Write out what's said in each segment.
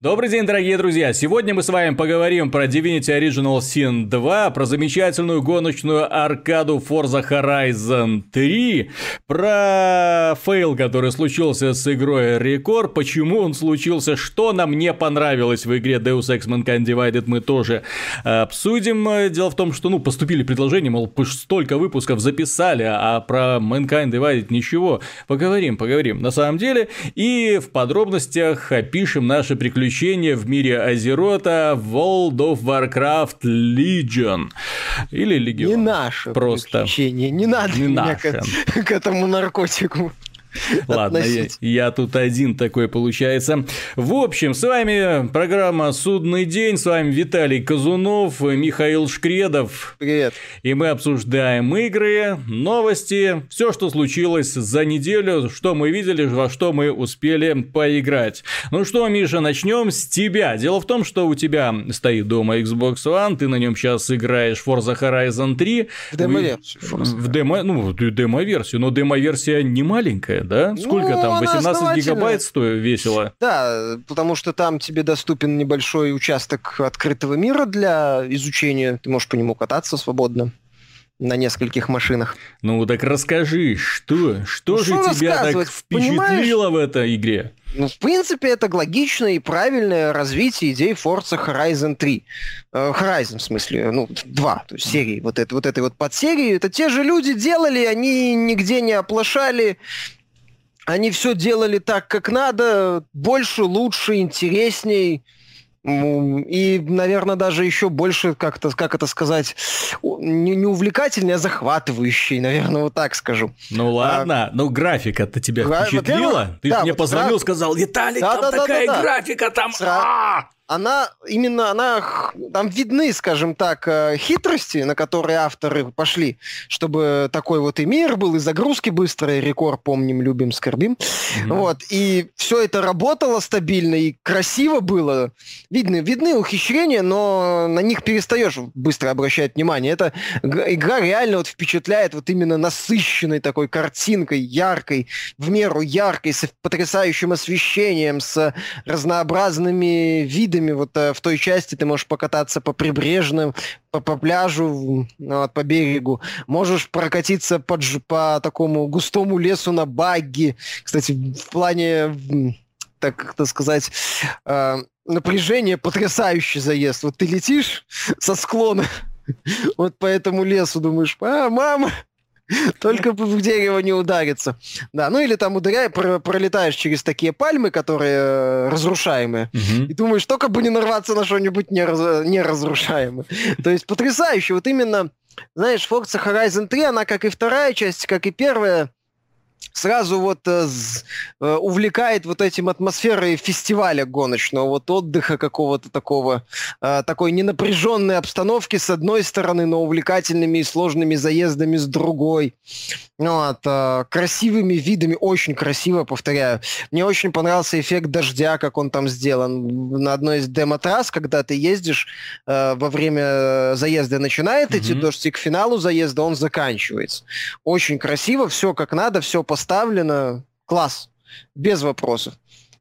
Добрый день, дорогие друзья! Сегодня мы с вами поговорим про Divinity Original Sin 2, про замечательную гоночную аркаду Forza Horizon 3, про фейл, который случился с игрой ReCore, почему он случился, что нам не понравилось в игре Deus Ex Mankind Divided, мы тоже обсудим. Дело в том, что, ну, поступили предложения, мол, столько выпусков записали, а про Mankind Divided ничего. Поговорим, поговорим. На самом деле, и в подробностях опишем наши приключения приключения в мире Азерота World of Warcraft Legion. Или Легион. Не наше Просто. приключение, не надо не меня к, к этому наркотику. Ладно, я, я тут один такой получается. В общем, с вами программа «Судный день», с вами Виталий Казунов, Михаил Шкредов. Привет. И мы обсуждаем игры, новости, все, что случилось за неделю, что мы видели, во что мы успели поиграть. Ну что, Миша, начнем с тебя. Дело в том, что у тебя стоит дома Xbox One, ты на нем сейчас играешь Forza Horizon 3. В демо-версию. В демо, ну, демо-версию, но демо-версия не маленькая, да? Сколько ну, там? 18 гигабайт стоит весело? Да, потому что там тебе доступен небольшой участок открытого мира для изучения. Ты можешь по нему кататься свободно на нескольких машинах. Ну так расскажи, что, что ну, же что тебя так впечатлило в этой игре? Ну, в принципе, это логичное и правильное развитие идей Forza Horizon 3. Э, Horizon, в смысле, ну, 2, то есть серии, вот, это, вот этой вот подсерии. Это те же люди делали, они нигде не оплошали, они все делали так, как надо, больше, лучше, интересней. И, наверное, даже еще больше, как-то, как это сказать, не, не увлекательный, а захватывающий, наверное, вот так скажу. Ну ладно, а, ну графика-то тебя Гра... впечатлила? Ты да, мне вот позвонил, сразу... сказал, Виталик, да, там да, такая да, да, графика, там... Сра... Она именно она там видны, скажем так, э, хитрости, на которые авторы пошли, чтобы такой вот и мир был, и загрузки быстрые, рекорд помним, любим, скорбим. Mm-hmm. Вот, и все это работало стабильно и красиво было. Видны, видны ухищрения, но на них перестаешь быстро обращать внимание. Эта игра реально вот впечатляет вот именно насыщенной такой картинкой, яркой, в меру яркой, с потрясающим освещением, с разнообразными видами видами. Вот э, в той части ты можешь покататься по прибрежным, по, по пляжу, вот, по берегу. Можешь прокатиться по, по такому густому лесу на багги. Кстати, в плане, так как-то сказать, э, напряжение потрясающий заезд. Вот ты летишь со склона вот по этому лесу, думаешь, а, мама, только в дерево не удариться. Да, ну или там ударяй, про, пролетаешь через такие пальмы, которые э, разрушаемые, и думаешь, только бы не нарваться на что-нибудь неразрушаемое. То есть потрясающе. Вот именно, знаешь, Forza Horizon 3, она, как и вторая часть, как и первая, сразу вот э, э, увлекает вот этим атмосферой фестиваля гоночного, вот отдыха какого-то такого, э, такой ненапряженной обстановки с одной стороны, но увлекательными и сложными заездами с другой. Вот, э, красивыми видами, очень красиво, повторяю. Мне очень понравился эффект дождя, как он там сделан. На одной из демо-трасс, когда ты ездишь, э, во время заезда начинает mm-hmm. идти дождь, и к финалу заезда он заканчивается. Очень красиво, все как надо, все поставлено. Класс. Без вопросов.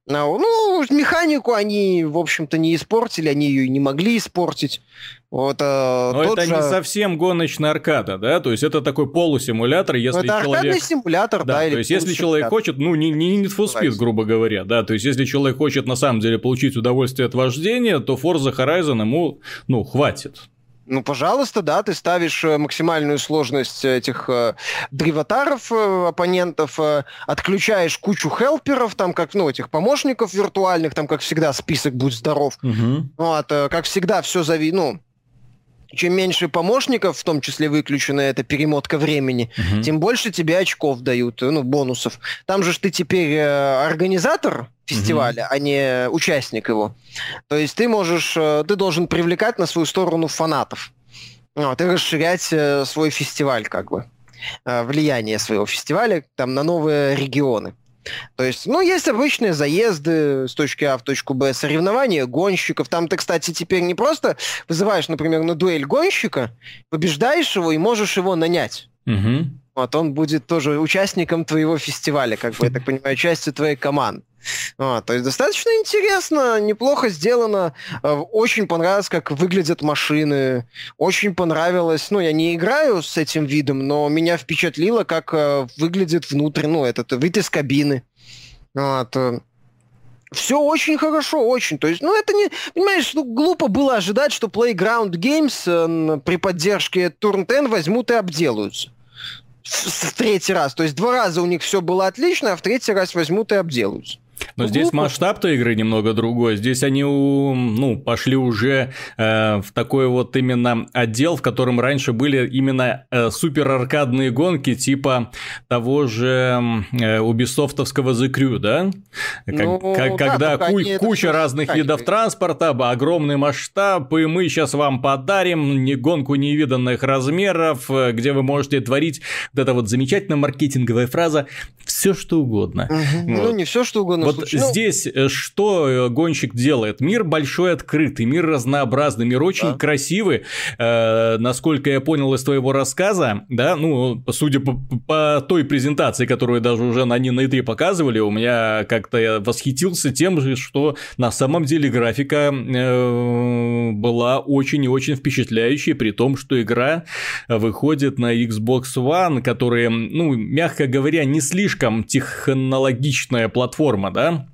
Ну, механику они, в общем-то, не испортили, они ее и не могли испортить. Вот, а, Но это же... не совсем гоночная аркада, да? То есть это такой полусимулятор, если это человек... аркадный симулятор, да. да то есть если человек хочет, ну, не, не Need for Speed, грубо говоря, да, то есть если человек хочет на самом деле получить удовольствие от вождения, то Forza Horizon ему, ну, хватит. Ну, пожалуйста, да, ты ставишь э, максимальную сложность этих э, древотаров, э, оппонентов, э, отключаешь кучу хелперов, там, как, ну, этих помощников виртуальных, там, как всегда, список «Будь здоров». Угу. Вот, э, как всегда, все зави... Ну, чем меньше помощников, в том числе выключена эта перемотка времени, угу. тем больше тебе очков дают, ну, бонусов. Там же ты теперь э, организатор фестиваля, угу. а не участник его. То есть ты можешь, э, ты должен привлекать на свою сторону фанатов. Вот, и расширять э, свой фестиваль, как бы. Э, влияние своего фестиваля там на новые регионы. То есть, ну, есть обычные заезды с точки А в точку Б, соревнования гонщиков. Там ты, кстати, теперь не просто вызываешь, например, на дуэль гонщика, побеждаешь его и можешь его нанять. Угу. Вот он будет тоже участником твоего фестиваля, как бы, я так понимаю, частью твоей команды. А, то есть достаточно интересно, неплохо сделано. Э, очень понравилось, как выглядят машины. Очень понравилось. Ну, я не играю с этим видом, но меня впечатлило, как э, выглядит внутрь, ну, этот вид из кабины. Вот. Э, Все очень хорошо, очень. То есть, ну, это не... Понимаешь, ну, глупо было ожидать, что Playground Games э, при поддержке Turn 10 возьмут и обделаются. В, в третий раз. То есть, два раза у них все было отлично, а в третий раз возьмут и обделаются. Но ну, здесь масштаб-то игры немного другой. Здесь они ну, пошли уже э, в такой вот именно отдел, в котором раньше были именно э, супер аркадные гонки типа того же э, убисофтовского The Crew, да? Как, ну, как, да, когда ку- куча разных видов транспорта, огромный масштаб, и мы сейчас вам подарим не гонку невиданных размеров, э, где вы можете творить вот эта вот замечательная маркетинговая фраза «все что угодно». Угу. Вот. Ну, не все что угодно. Вот Слушай, ну... здесь э, что э, гонщик делает? Мир большой открытый, мир разнообразный, мир очень да. красивый. Э, насколько я понял из твоего рассказа, да, ну, судя по, по той презентации, которую даже уже на, на E3 показывали, у меня как-то я восхитился тем, же, что на самом деле графика э, была очень и очень впечатляющей, при том, что игра выходит на Xbox One, которая, ну, мягко говоря, не слишком технологичная платформа, да,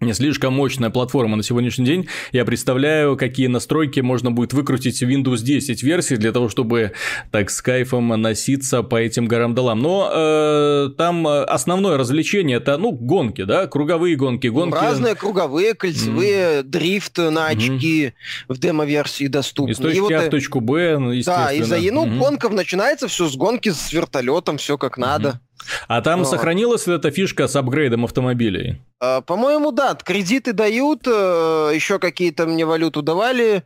не слишком мощная платформа на сегодняшний день. Я представляю, какие настройки можно будет выкрутить в Windows 10 версии для того, чтобы так с кайфом носиться по этим горам долам. Но э, там основное развлечение это, ну, гонки, да, круговые гонки. гонки... Разные круговые, кольцевые, mm. дрифт на очки mm. в демо-версии доступны. Из точки и А в точку Б, ну, естественно. Да, из-за, ну, mm-hmm. гонков начинается все с гонки с вертолетом, все как mm-hmm. надо. А там Но... сохранилась ли эта фишка с апгрейдом автомобилей? А, по-моему, да, кредиты дают, э, еще какие-то мне валюту давали.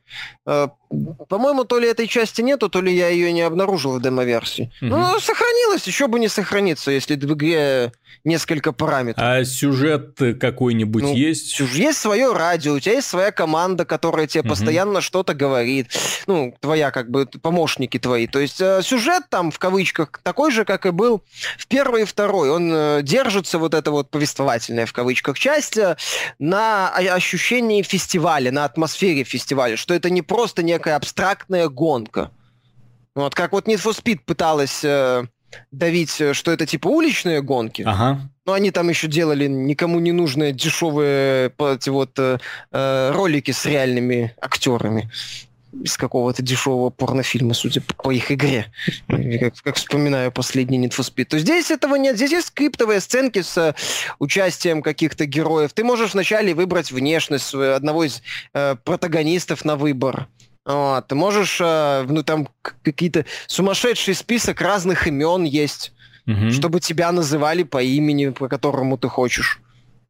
По-моему, то ли этой части нету, то ли я ее не обнаружил в демо-версии. Угу. Ну, сохранилось, еще бы не сохраниться, если в игре несколько параметров. А сюжет какой-нибудь ну, есть? Есть свое радио, у тебя есть своя команда, которая тебе угу. постоянно что-то говорит. Ну, твоя, как бы, помощники твои. То есть э, сюжет там, в кавычках, такой же, как и был в первый и второй. Он э, держится, вот это вот повествовательная, в кавычках, часть, э, на ощущении фестиваля, на атмосфере фестиваля, что это не просто не некая абстрактная гонка. Вот как вот Need for Speed пыталась э, давить, э, что это типа уличные гонки. Ага. Но они там еще делали никому не нужные дешевые эти вот э, э, ролики с реальными актерами из какого-то дешевого порнофильма, судя по, по их игре. Как, как вспоминаю последний Need for Speed. То здесь этого нет. Здесь есть скриптовые сценки с э, участием каких-то героев. Ты можешь вначале выбрать внешность одного из э, протагонистов на выбор. Вот. Ты можешь, э, ну там какие-то сумасшедший список разных имен есть, угу. чтобы тебя называли по имени, по которому ты хочешь.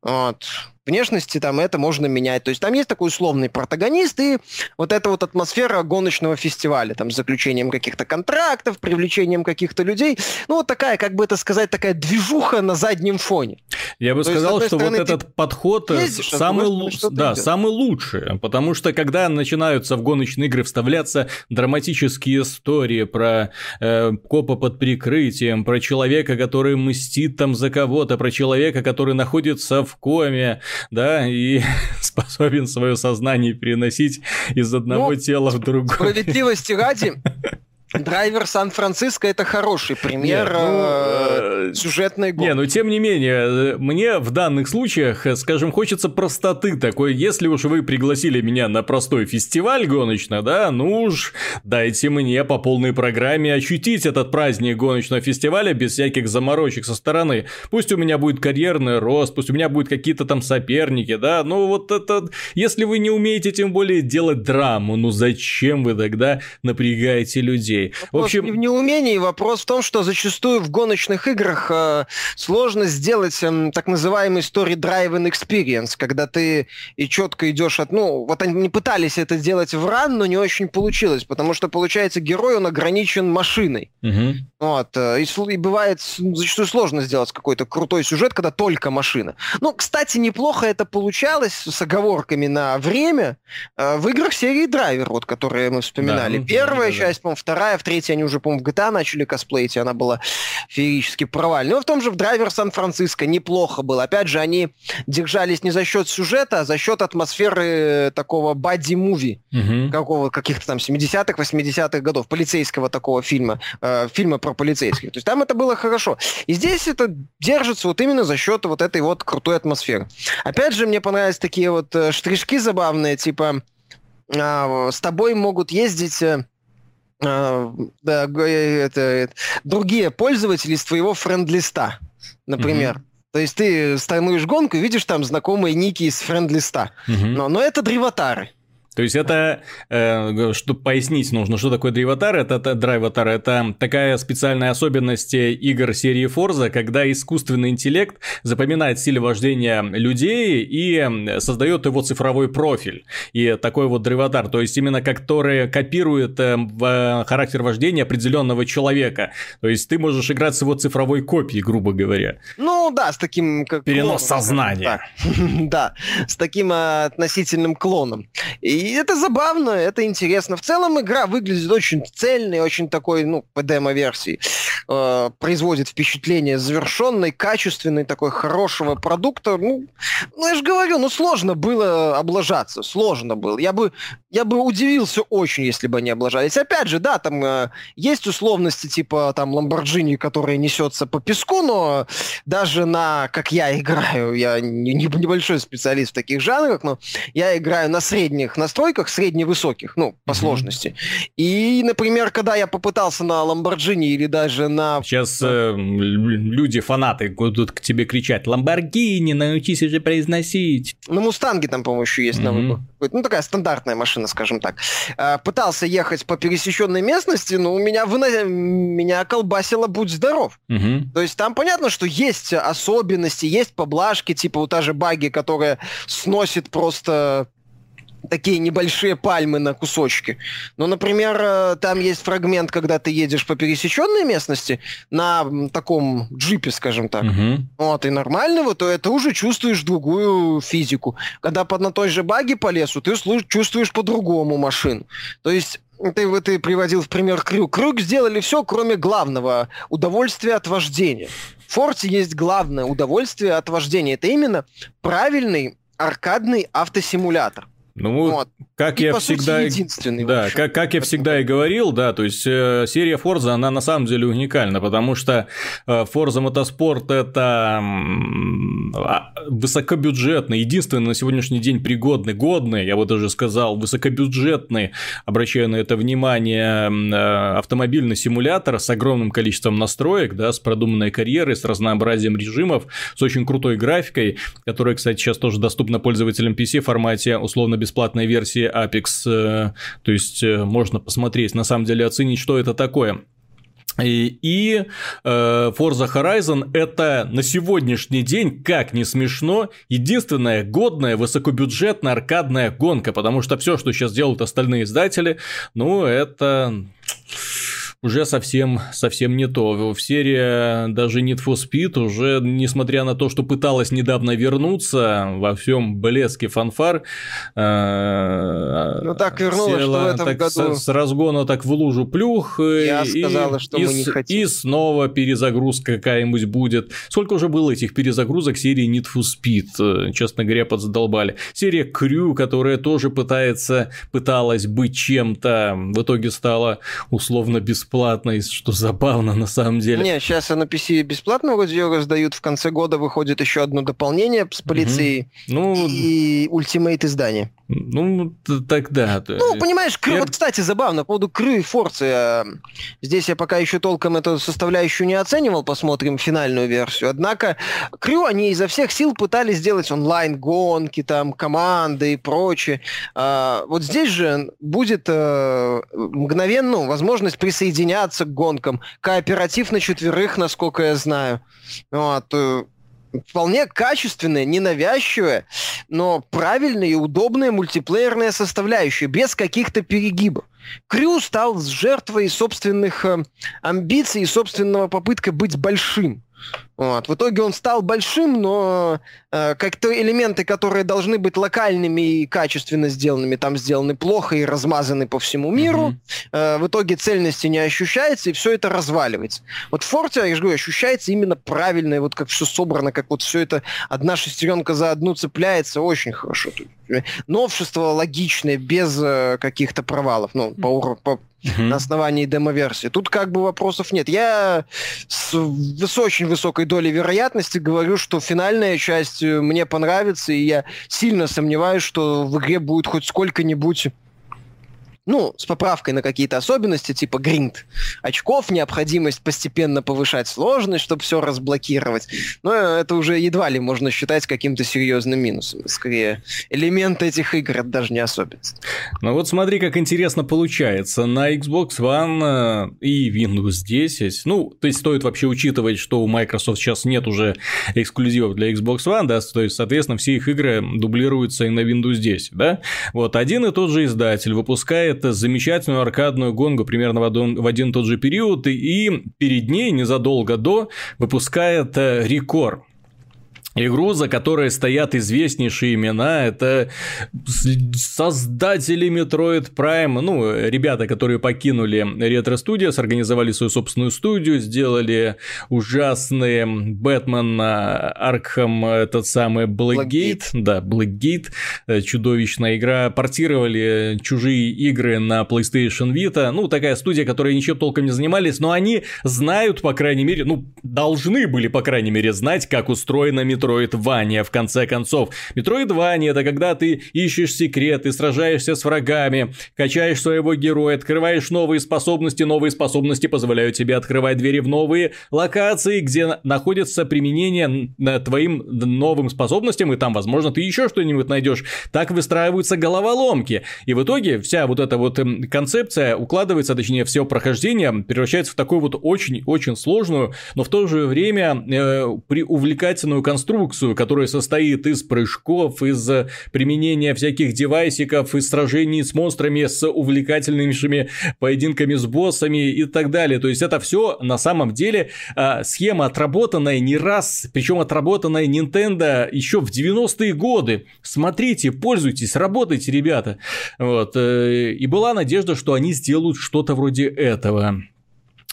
Вот внешности там это можно менять. То есть там есть такой условный протагонист и вот эта вот атмосфера гоночного фестиваля, там, с заключением каких-то контрактов, привлечением каких-то людей. Ну, вот такая, как бы это сказать, такая движуха на заднем фоне. Я бы То сказал, есть, что стороны, вот этот подход э, ездишь, самый, лу... да, самый лучший, потому что когда начинаются в гоночные игры вставляться драматические истории про э, копа под прикрытием, про человека, который мстит там за кого-то, про человека, который находится в коме, да, и способен свое сознание переносить из одного ну, тела в другое. Справедливости ради, Драйвер Сан-Франциско это хороший пример Нет, ну, э, сюжетной гонки. Не, но тем не менее, мне в данных случаях, скажем, хочется простоты такой. Если уж вы пригласили меня на простой фестиваль гоночный, да, ну уж дайте мне по полной программе ощутить этот праздник гоночного фестиваля без всяких заморочек со стороны. Пусть у меня будет карьерный рост, пусть у меня будут какие-то там соперники, да, ну вот это... Если вы не умеете тем более делать драму, ну зачем вы тогда напрягаете людей? людей. Вопрос в общем... не в неумении, вопрос в том, что зачастую в гоночных играх э, сложно сделать э, так называемый story-driven experience, когда ты и четко идешь от... Ну, вот они не пытались это сделать в ран, но не очень получилось, потому что, получается, герой, он ограничен машиной. Угу. Вот. Э, и, и бывает зачастую сложно сделать какой-то крутой сюжет, когда только машина. Ну, кстати, неплохо это получалось с оговорками на время э, в играх серии Драйвер, вот, которые мы вспоминали. Да, Первая да, часть, да. по-моему, вторая, в третьей они уже, по-моему, в GTA начали косплеить, и она была феерически провальной. Но в том же в Драйвер Сан-Франциско неплохо было. Опять же, они держались не за счет сюжета, а за счет атмосферы такого бадди-муви, угу. какого, каких-то там 70-х, 80-х годов, полицейского такого фильма, э, фильма про полицейских. То есть там это было хорошо. И здесь это держится вот именно за счет вот этой вот крутой атмосферы. Опять же, мне понравились такие вот э, штришки забавные, типа э, с тобой могут ездить... Э, а, да, это, это, другие пользователи из твоего френд-листа, например. Mm-hmm. То есть ты становишь гонку и видишь там знакомые ники из френд-листа. Mm-hmm. Но, но это древотары. То есть это, э, чтобы пояснить нужно, что такое драйватар, это, это драйватар, это такая специальная особенность игр серии Forza, когда искусственный интеллект запоминает стиль вождения людей и создает его цифровой профиль. И такой вот драйватар, то есть именно который копирует э, в характер вождения определенного человека. То есть ты можешь играть с его цифровой копией, грубо говоря. Ну да, с таким... Как Перенос клоном, сознания. Да, с таким э, относительным клоном. И и это забавно, это интересно. В целом игра выглядит очень цельной, очень такой, ну, по демо-версии. Э, производит впечатление завершенной, качественной, такой хорошего продукта. Ну, ну, я же говорю, ну, сложно было облажаться. Сложно было. Я бы, я бы удивился очень, если бы они облажались. Опять же, да, там э, есть условности типа там Ламборджини, который несется по песку, но даже на, как я играю, я не, небольшой специалист в таких жанрах, но я играю на средних, на настройках средневысоких, ну, по mm-hmm. сложности. И, например, когда я попытался на Ламборджини или даже на... Сейчас э, люди, фанаты будут к тебе кричать, Ламборгини, научись уже произносить. На Мустанге там, по-моему, еще есть mm-hmm. на выбор. Ну, такая стандартная машина, скажем так. Э, пытался ехать по пересеченной местности, но у меня, выно... меня колбасило «Будь здоров». Mm-hmm. То есть там понятно, что есть особенности, есть поблажки, типа вот та же баги, которая сносит просто такие небольшие пальмы на кусочки. Ну, например, э, там есть фрагмент, когда ты едешь по пересеченной местности на таком джипе, скажем так. Угу. Вот, и нормального, то это уже чувствуешь другую физику. Когда под на той же баге по лесу, ты чувствуешь по-другому машину. То есть ты, ты приводил в пример крюк. Крюк сделали все, кроме главного – удовольствия от вождения. В Форте есть главное удовольствие от вождения. Это именно правильный аркадный автосимулятор. Ну, вот. как и, я всегда, единственный да, как, как я всегда и говорил, да, то есть э, серия Forza, она на самом деле уникальна, потому что э, Forza Motorsport это э, высокобюджетный, единственный на сегодняшний день пригодный, годный, я бы даже сказал, высокобюджетный, обращаю на это внимание, э, автомобильный симулятор с огромным количеством настроек, да, с продуманной карьерой, с разнообразием режимов, с очень крутой графикой, которая, кстати, сейчас тоже доступна пользователям PC в формате условно без бесплатной версии Apex, э, то есть э, можно посмотреть, на самом деле оценить, что это такое. И, и э, Forza Horizon это на сегодняшний день, как не смешно, единственная годная высокобюджетная аркадная гонка, потому что все, что сейчас делают остальные издатели, ну это уже совсем, совсем не то. В серии даже Need for Speed уже, несмотря на то, что пыталась недавно вернуться во всем блеске фанфар, э, ну так вернулась, что в этом так году... С, с разгона так в лужу плюх. Я и, сказала, что и, мы не хотим. И снова перезагрузка какая-нибудь будет. Сколько уже было этих перезагрузок серии Need for Speed? Честно говоря, подзадолбали. Серия Крю, которая тоже пытается, пыталась быть чем-то, в итоге стала условно бесплатной бесплатно, что забавно на самом деле. Не, сейчас на PC бесплатно вроде раздают, в конце года выходит еще одно дополнение с полицией угу. ну, и ультимейт издание. Ну, тогда. Ну, понимаешь, кры... вот, кстати, забавно, по поводу кры и форцы. Э, здесь я пока еще толком эту составляющую не оценивал, посмотрим финальную версию. Однако крю они изо всех сил пытались сделать онлайн-гонки, там, команды и прочее. А, вот здесь же будет а, мгновенно ну, возможность присоединяться к гонкам. Кооператив на четверых, насколько я знаю. Вот. вполне качественная, ненавязчивая, но правильная и удобная мультиплеерная составляющая, без каких-то перегибов. Крю стал жертвой собственных э, амбиций и собственного попытка быть большим. Вот. В итоге он стал большим, но э, как-то элементы, которые должны быть локальными и качественно сделанными, там сделаны плохо и размазаны по всему миру. Mm-hmm. Э, в итоге цельности не ощущается, и все это разваливается. Вот в Форте, я же говорю, ощущается именно правильно, и вот как все собрано, как вот все это одна шестеренка за одну цепляется, очень хорошо. Новшество логичное, без э, каких-то провалов, ну, по, по, угу. на основании демо-версии. Тут как бы вопросов нет. Я с, с очень высокой долей вероятности говорю, что финальная часть э, мне понравится, и я сильно сомневаюсь, что в игре будет хоть сколько-нибудь ну, с поправкой на какие-то особенности, типа гринд очков, необходимость постепенно повышать сложность, чтобы все разблокировать. Но это уже едва ли можно считать каким-то серьезным минусом. Скорее, элемент этих игр это даже не особенность. Ну вот смотри, как интересно получается. На Xbox One э, и Windows 10, ну, то есть стоит вообще учитывать, что у Microsoft сейчас нет уже эксклюзивов для Xbox One, да, то есть, соответственно, все их игры дублируются и на Windows 10, да. Вот один и тот же издатель выпускает это замечательную аркадную гонгу примерно в один, в один тот же период, и перед ней незадолго до выпускает э, рекорд. Игру, за которой стоят известнейшие имена, это создатели Metroid Prime, ну, ребята, которые покинули Retro Studios, организовали свою собственную студию, сделали ужасный Бэтмен Аркхам, этот самый Blackgate, Blackgate. да, Blackgate, э, чудовищная игра, портировали чужие игры на PlayStation Vita, ну, такая студия, которая ничем толком не занимались, но они знают, по крайней мере, ну, должны были, по крайней мере, знать, как устроена Metroid Метроидвания, в конце концов. Метроидвания – это когда ты ищешь секреты, сражаешься с врагами, качаешь своего героя, открываешь новые способности, новые способности позволяют тебе открывать двери в новые локации, где находится применение твоим новым способностям, и там, возможно, ты еще что-нибудь найдешь. Так выстраиваются головоломки. И в итоге вся вот эта вот эм, концепция укладывается, точнее, все прохождение превращается в такую вот очень-очень сложную, но в то же время э, при увлекательную конструкцию, конструкцию, которая состоит из прыжков, из э, применения всяких девайсиков, из сражений с монстрами, с увлекательными поединками с боссами и так далее. То есть это все на самом деле а, схема отработанная не раз, причем отработанная Nintendo еще в 90-е годы. Смотрите, пользуйтесь, работайте, ребята. Вот. Э, и была надежда, что они сделают что-то вроде этого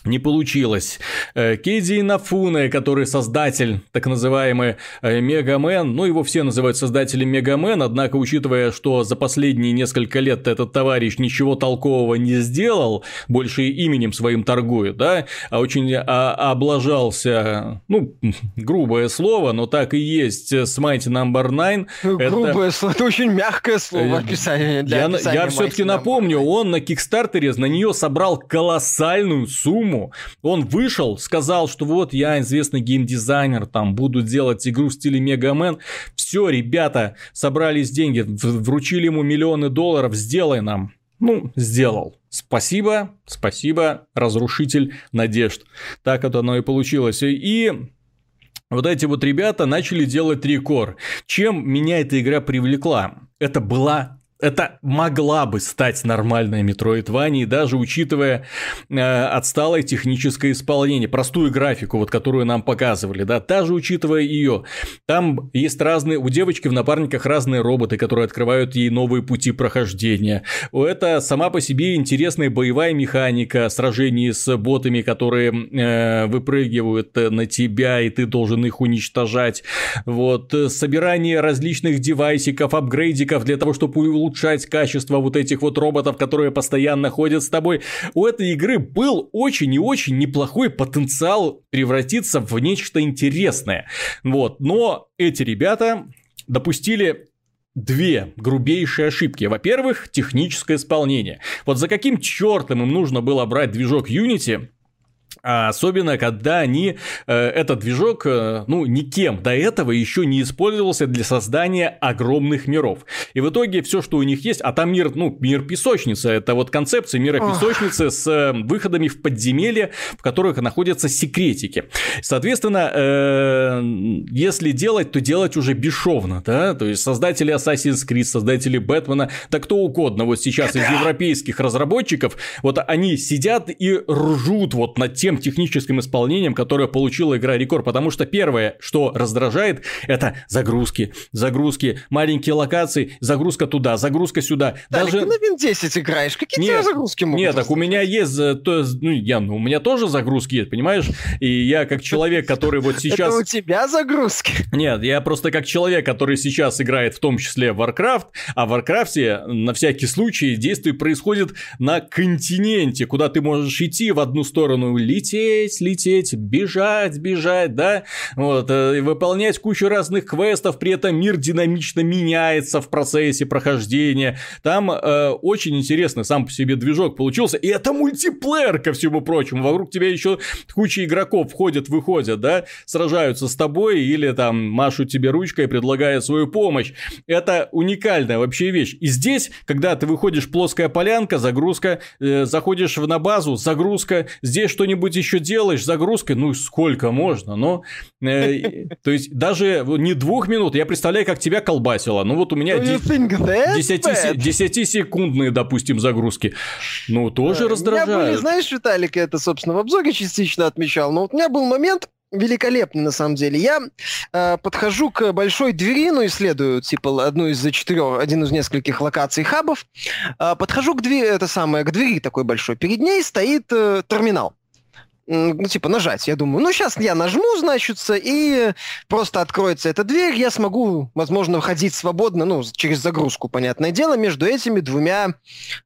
не получилось. Э, Кейди Нафуне, который создатель, так называемый э, Мегамен, ну его все называют создателем Мегамен, однако учитывая, что за последние несколько лет этот товарищ ничего толкового не сделал, больше именем своим торгует, да, а очень а, облажался, ну, грубое слово, но так и есть, Mighty Number no. 9. Грубое это... слово, это очень мягкое слово описание для Я, я все-таки напомню, он на Кикстартере на нее собрал колоссальную сумму, тему. Он вышел, сказал, что вот я известный геймдизайнер, там буду делать игру в стиле Мегамен. Все, ребята, собрались деньги, вручили ему миллионы долларов, сделай нам. Ну, сделал. Спасибо, спасибо, разрушитель надежд. Так это оно и получилось. И вот эти вот ребята начали делать рекорд. Чем меня эта игра привлекла? Это была это могла бы стать нормальной Metroidvania, даже учитывая э, отсталое техническое исполнение, простую графику, вот которую нам показывали, да, даже учитывая ее. Там есть разные, у девочки в напарниках разные роботы, которые открывают ей новые пути прохождения. Это сама по себе интересная боевая механика, сражений с ботами, которые э, выпрыгивают на тебя, и ты должен их уничтожать. Вот, собирание различных девайсиков, апгрейдиков для того, чтобы улучшать качество вот этих вот роботов, которые постоянно ходят с тобой. У этой игры был очень и очень неплохой потенциал превратиться в нечто интересное. Вот, но эти ребята допустили две грубейшие ошибки. Во-первых, техническое исполнение. Вот за каким чертом им нужно было брать движок Unity, А особенно, когда они, э, этот движок, э, ну, никем до этого еще не использовался для создания огромных миров. И в итоге все, что у них есть, а там мир, ну, мир песочницы, это вот концепция мира песочницы с э, выходами в подземелье, в которых находятся секретики. Соответственно, э, если делать, то делать уже бесшовно, да, то есть создатели Assassin's Creed, создатели Бэтмена, да кто угодно, вот сейчас из европейских разработчиков, вот они сидят и ржут вот над тем, тем техническим исполнением, которое получила игра Рекорд, потому что первое, что раздражает, это загрузки, загрузки, маленькие локации, загрузка туда, загрузка сюда. Далек, Даже... ты на Win 10 играешь, какие нет, загрузки могут Нет, так у меня есть, то, ну, я, ну, у меня тоже загрузки есть, понимаешь? И я как человек, который вот сейчас... Это у тебя загрузки? Нет, я просто как человек, который сейчас играет в том числе в Warcraft, а в Warcraft на всякий случай действие происходит на континенте, куда ты можешь идти в одну сторону, лететь лететь, лететь, бежать, бежать, да, вот, э, выполнять кучу разных квестов, при этом мир динамично меняется в процессе прохождения. Там э, очень интересно сам по себе движок получился, и это мультиплеер, ко всему прочему. Вокруг тебя еще куча игроков входят, выходят, да, сражаются с тобой или там машут тебе ручкой, предлагая свою помощь. Это уникальная вообще вещь. И здесь, когда ты выходишь плоская полянка, загрузка, э, заходишь на базу, загрузка, здесь что-нибудь что-нибудь еще делаешь, загрузкой, ну сколько можно, но... Э, то есть даже не двух минут, я представляю, как тебя колбасило. Ну вот у меня 10-секундные, допустим, загрузки. Ну, тоже раздражает. Меня были, знаешь, Виталик, это, собственно, в обзоре частично отмечал, но вот у меня был момент, великолепный на самом деле. Я э, подхожу к большой двери, ну, исследую, типа, одну из четырех, один из нескольких локаций хабов. Э, подхожу к двери, это самое, к двери такой большой. Перед ней стоит э, терминал ну, типа, нажать. Я думаю, ну, сейчас я нажму, значит, и просто откроется эта дверь, я смогу, возможно, ходить свободно, ну, через загрузку, понятное дело, между этими двумя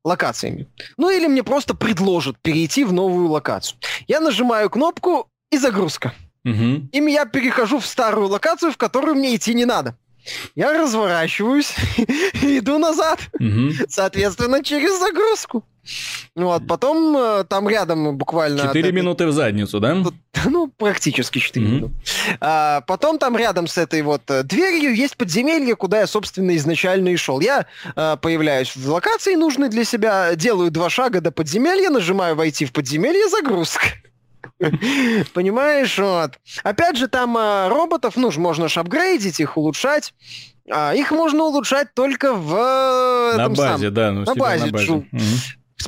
локациями. Ну, или мне просто предложат перейти в новую локацию. Я нажимаю кнопку, и загрузка. Угу. И я перехожу в старую локацию, в которую мне идти не надо. Я разворачиваюсь и иду назад. Угу. Соответственно, через загрузку. Вот, потом э, там рядом буквально... Четыре минуты в задницу, да? Ну, практически четыре mm-hmm. минуты. А, потом там рядом с этой вот э, дверью есть подземелье, куда я, собственно, изначально и шел. Я а, появляюсь в локации нужной для себя, делаю два шага до подземелья, нажимаю «Войти в подземелье», загрузка. Понимаешь, вот. Опять же, там а, роботов, ну, можно же апгрейдить их, улучшать. А, их можно улучшать только в... На базе, сам, да. Ну, на базе, на базе. Угу.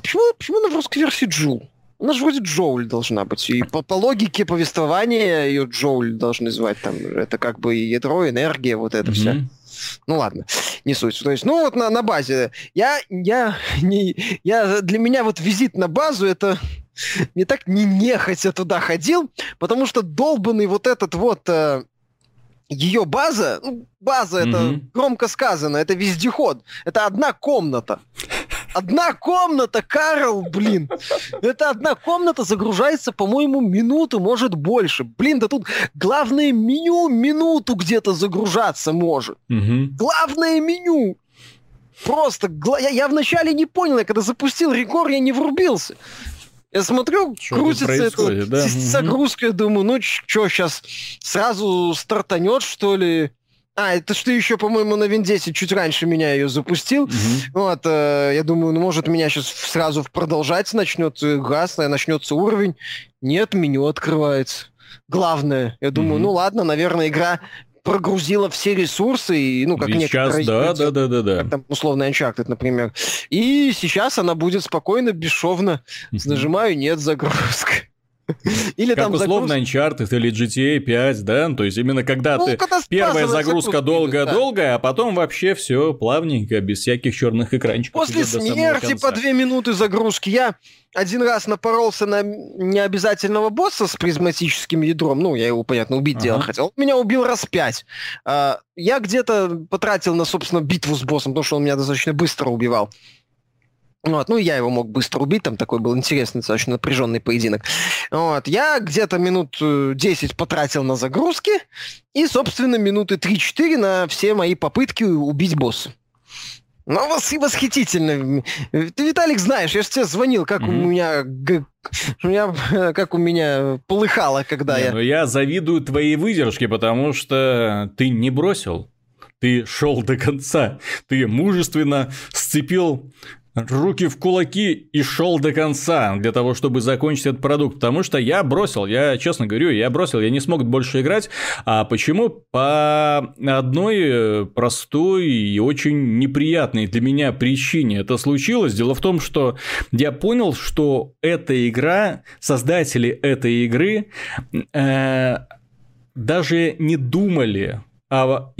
Почему, почему она в русской версии Джул? Она же вроде Джоуль должна быть. И по, по логике повествования ее Джоуль должны звать. Там, это как бы ядро, энергия, вот это mm-hmm. все. Ну ладно, не суть. То есть, ну вот на, на базе. Я, я, не, я, для меня вот визит на базу это не так не нехотя туда ходил, потому что долбанный вот этот вот э, ее база, ну, база mm-hmm. это громко сказано, это вездеход, это одна комната. Одна комната, Карл, блин. Это одна комната загружается, по-моему, минуту, может больше. Блин, да тут главное меню минуту где-то загружаться может. Угу. Главное меню. Просто, я, я вначале не понял, я когда запустил рекорд, я не врубился. Я смотрю, что крутится это да? загрузка, я думаю, ну что, сейчас сразу стартанет, что ли? А, это что еще, по-моему, на 10 чуть раньше меня ее запустил. Mm-hmm. Вот, э, я думаю, ну, может, меня сейчас сразу продолжать начнет э, газ, начнется уровень. Нет, меню открывается. Главное, я думаю, mm-hmm. ну ладно, наверное, игра прогрузила все ресурсы, и, ну, как и некоторые... Сейчас, да, да, да, да, да. Как там условно Uncharted, например. И сейчас она будет спокойно, бесшовно. Нажимаю «Нет, загрузка». Или как там условно загруз... Uncharted или GTA 5, да? То есть именно когда ну, ты... Когда первая загрузка долгая-долгая, да. а потом вообще все плавненько, без всяких черных экранчиков. После смерти по две минуты загрузки я один раз напоролся на необязательного босса с призматическим ядром. Ну, я его, понятно, убить ага. дело хотел. Он меня убил раз пять. А, я где-то потратил на, собственно, битву с боссом, потому что он меня достаточно быстро убивал. Вот, ну, я его мог быстро убить, там такой был интересный, достаточно напряженный поединок. Вот, я где-то минут 10 э, потратил на загрузки и, собственно, минуты 3-4 на все мои попытки убить босса. Ну, вас восхитительно. Ты, Виталик, знаешь, я же тебе звонил, как mm-hmm. у меня у меня, как у меня полыхало, когда не, я... Ну, я завидую твоей выдержке, потому что ты не бросил. Ты шел до конца. Ты мужественно сцепил руки в кулаки и шел до конца для того, чтобы закончить этот продукт. Потому что я бросил, я честно говорю, я бросил, я не смог больше играть. А почему? По одной э, простой и очень неприятной для меня причине это случилось. Дело в том, что я понял, что эта игра, создатели этой игры э, даже не думали об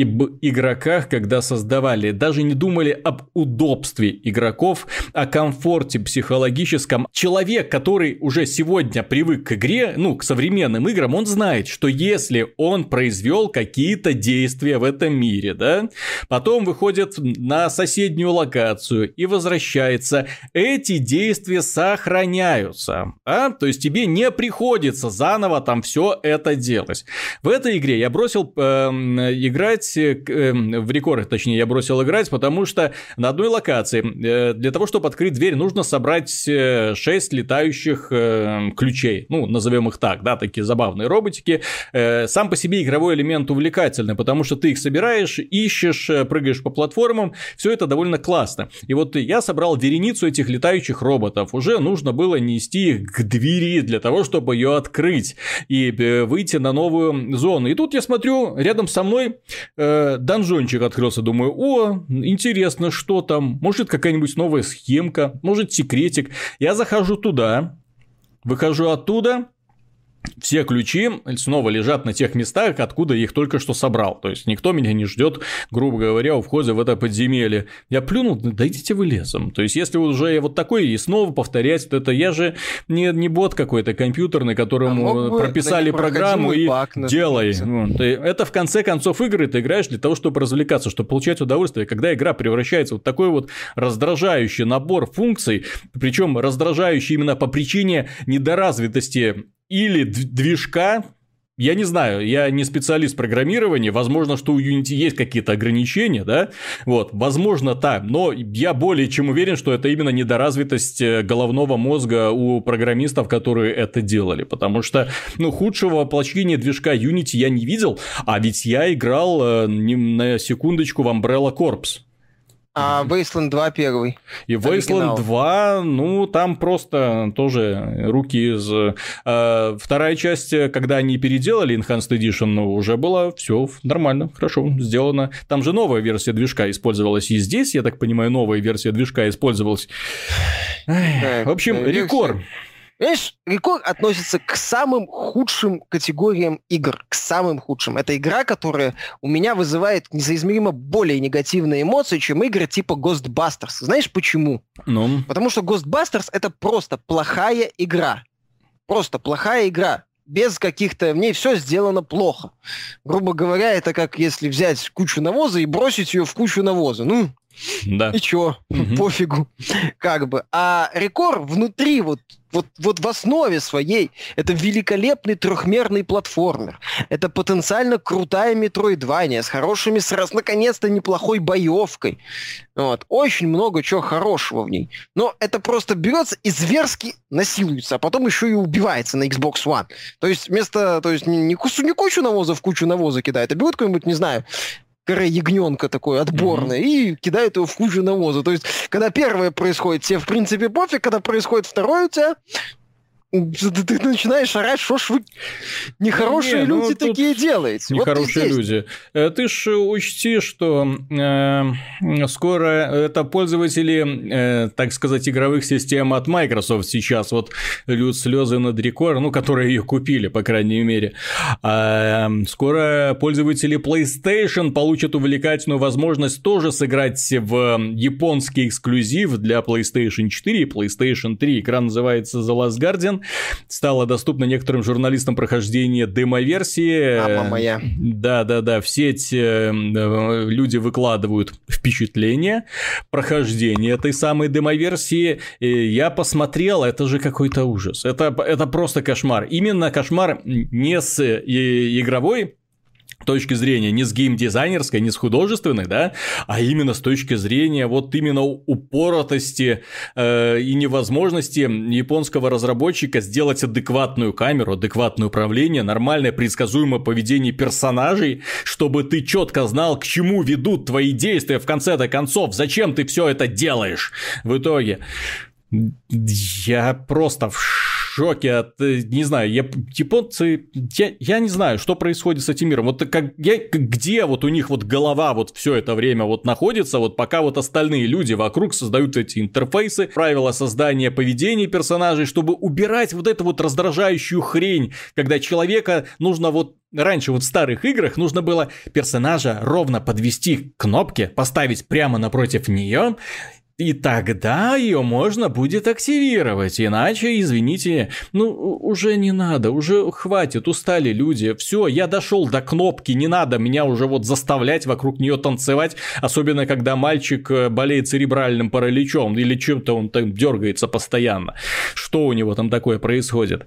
игроках, когда создавали. Даже не думали об удобстве игроков, о комфорте психологическом. Человек, который уже сегодня привык к игре, ну, к современным играм, он знает, что если он произвел какие-то действия в этом мире, да, потом выходит на соседнюю локацию и возвращается, эти действия сохраняются. А? То есть тебе не приходится заново там все это делать. В этой игре я бросил э, играть, э, эм, в рекорд, точнее, я бросил играть, потому что на одной локации э, для того, чтобы открыть дверь, нужно собрать 6 э, летающих ключей. Ну, назовем их так, да, такие забавные роботики. Сам по себе игровой элемент увлекательный, потому что ты их собираешь, ищешь, прыгаешь по платформам, все это довольно классно. И вот я собрал вереницу этих летающих роботов. Уже нужно было нести их к двери для того, чтобы ее открыть и выйти на новую зону. И тут я смотрю, рядом со мной э, донжончик открылся, думаю, о, интересно, что там, может какая-нибудь новая схемка, может секретик. Я захожу туда, выхожу оттуда, все ключи снова лежат на тех местах, откуда их только что собрал. То есть никто меня не ждет, грубо говоря, у входа в это подземелье. Я плюнул, да идите вы лесом. То есть, если уже вот такой и снова повторять, то это я же не, не бот какой-то компьютерный, которому а прописали программу и делай. Это в конце концов игры ты играешь для того, чтобы развлекаться, чтобы получать удовольствие. Когда игра превращается в вот такой вот раздражающий набор функций, причем раздражающий именно по причине недоразвитости или движка, я не знаю, я не специалист программирования, возможно, что у Unity есть какие-то ограничения, да, вот, возможно так, но я более чем уверен, что это именно недоразвитость э, головного мозга у программистов, которые это делали, потому что, ну, худшего воплощения движка Unity я не видел, а ведь я играл э, на секундочку в Umbrella Corps, а Wasteland 2 первый. И Wasteland 2, ну, там просто тоже руки из... Э, вторая часть, когда они переделали Enhanced Edition, ну, уже было все нормально, хорошо сделано. Там же новая версия движка использовалась и здесь, я так понимаю, новая версия движка использовалась. в общем, рекорд. Понимаешь, рекорд относится к самым худшим категориям игр, к самым худшим. Это игра, которая у меня вызывает несоизмеримо более негативные эмоции, чем игры типа Ghostbusters. Знаешь почему? Ну? Потому что Ghostbusters это просто плохая игра. Просто плохая игра без каких-то... В ней все сделано плохо. Грубо говоря, это как если взять кучу навоза и бросить ее в кучу навоза. Ну, да. и чё, угу. пофигу. Как бы. А рекорд внутри вот вот, вот в основе своей это великолепный трехмерный платформер. Это потенциально крутая метроидвания с хорошими, с раз, наконец-то неплохой боевкой. Вот. Очень много чего хорошего в ней. Но это просто берется и зверски насилуется, а потом еще и убивается на Xbox One. То есть вместо, то есть не, не, кучу, не кучу навоза в кучу навоза кидает, а берет какой-нибудь, не знаю, коре ягненка такой отборное mm-hmm. и кидают его в кучу навоза. То есть, когда первое происходит, тебе в принципе пофиг, когда происходит второе, у тебя ты, начинаешь орать, что ж вы нехорошие не, ну, люди такие делаете. Нехорошие вот люди. Э, ты ж учти, что э, скоро это пользователи, э, так сказать, игровых систем от Microsoft сейчас вот льют слезы над рекорд, ну, которые ее купили, по крайней мере. А, скоро пользователи PlayStation получат увлекательную возможность тоже сыграть в японский эксклюзив для PlayStation 4 и PlayStation 3. Экран называется The Last Guardian стало доступно некоторым журналистам прохождение демо-версии. Мама моя. Да-да-да, все эти э, люди выкладывают впечатления, прохождение этой самой демо-версии. Я посмотрел, это же какой-то ужас. Это, это просто кошмар. Именно кошмар не с игровой точки зрения не с геймдизайнерской, не с художественной, да, а именно с точки зрения вот именно упоротости э, и невозможности японского разработчика сделать адекватную камеру, адекватное управление, нормальное предсказуемое поведение персонажей, чтобы ты четко знал, к чему ведут твои действия в конце-то концов, зачем ты все это делаешь в итоге. Я просто в шоке от, э, не знаю, я, японцы, я, я не знаю, что происходит с этим миром. Вот как, я, где вот у них вот голова вот все это время вот находится, вот пока вот остальные люди вокруг создают эти интерфейсы, правила создания поведения персонажей, чтобы убирать вот эту вот раздражающую хрень, когда человека нужно вот Раньше вот в старых играх нужно было персонажа ровно подвести к кнопке, поставить прямо напротив нее и тогда ее можно будет активировать, иначе, извините, ну уже не надо, уже хватит, устали люди, все, я дошел до кнопки, не надо меня уже вот заставлять вокруг нее танцевать, особенно когда мальчик э, болеет церебральным параличом или чем-то он там дергается постоянно. Что у него там такое происходит?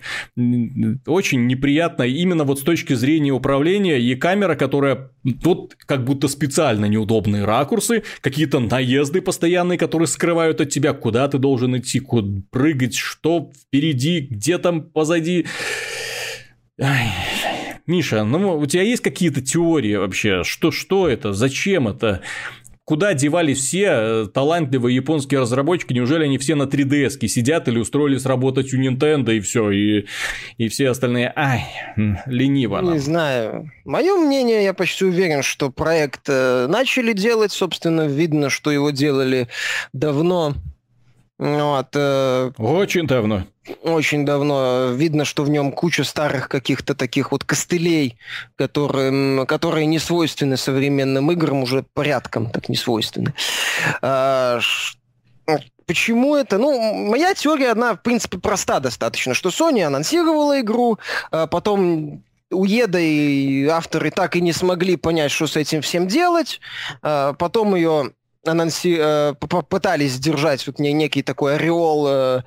Очень неприятно именно вот с точки зрения управления и камера, которая вот как будто специально неудобные ракурсы, какие-то наезды постоянные, которые скрывают от тебя, куда ты должен идти, куда прыгать, что впереди, где там позади. Ай. Миша, ну у тебя есть какие-то теории вообще? Что, что это? Зачем это? Куда девали все э, талантливые японские разработчики? Неужели они все на 3DS сидят или устроились работать у Nintendo и все, и, и все остальные, ай, лениво. Нам. Не знаю. Мое мнение, я почти уверен, что проект э, начали делать, собственно, видно, что его делали давно. Вот, э, Очень давно. Очень давно. Видно, что в нем куча старых каких-то таких вот костылей, которые, которые не свойственны современным играм, уже порядком так не свойственны. А, Почему это? Ну, моя теория, она, в принципе, проста достаточно, что Sony анонсировала игру, а потом Уеда и авторы так и не смогли понять, что с этим всем делать, а потом ее анонси... Э, попытались сдержать вот некий такой ореол э,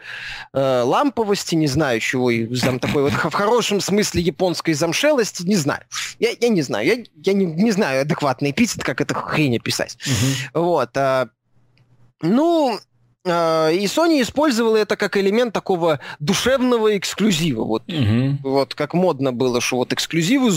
э, ламповости, не знаю чего, и там такой вот в хорошем смысле японской замшелости, не знаю. Я, я не знаю, я, я не, не знаю адекватный эпитет, как это хрень описать. Угу. Вот. А, ну, и Sony использовала это как элемент такого душевного эксклюзива. Вот, угу. вот как модно было, что вот эксклюзивы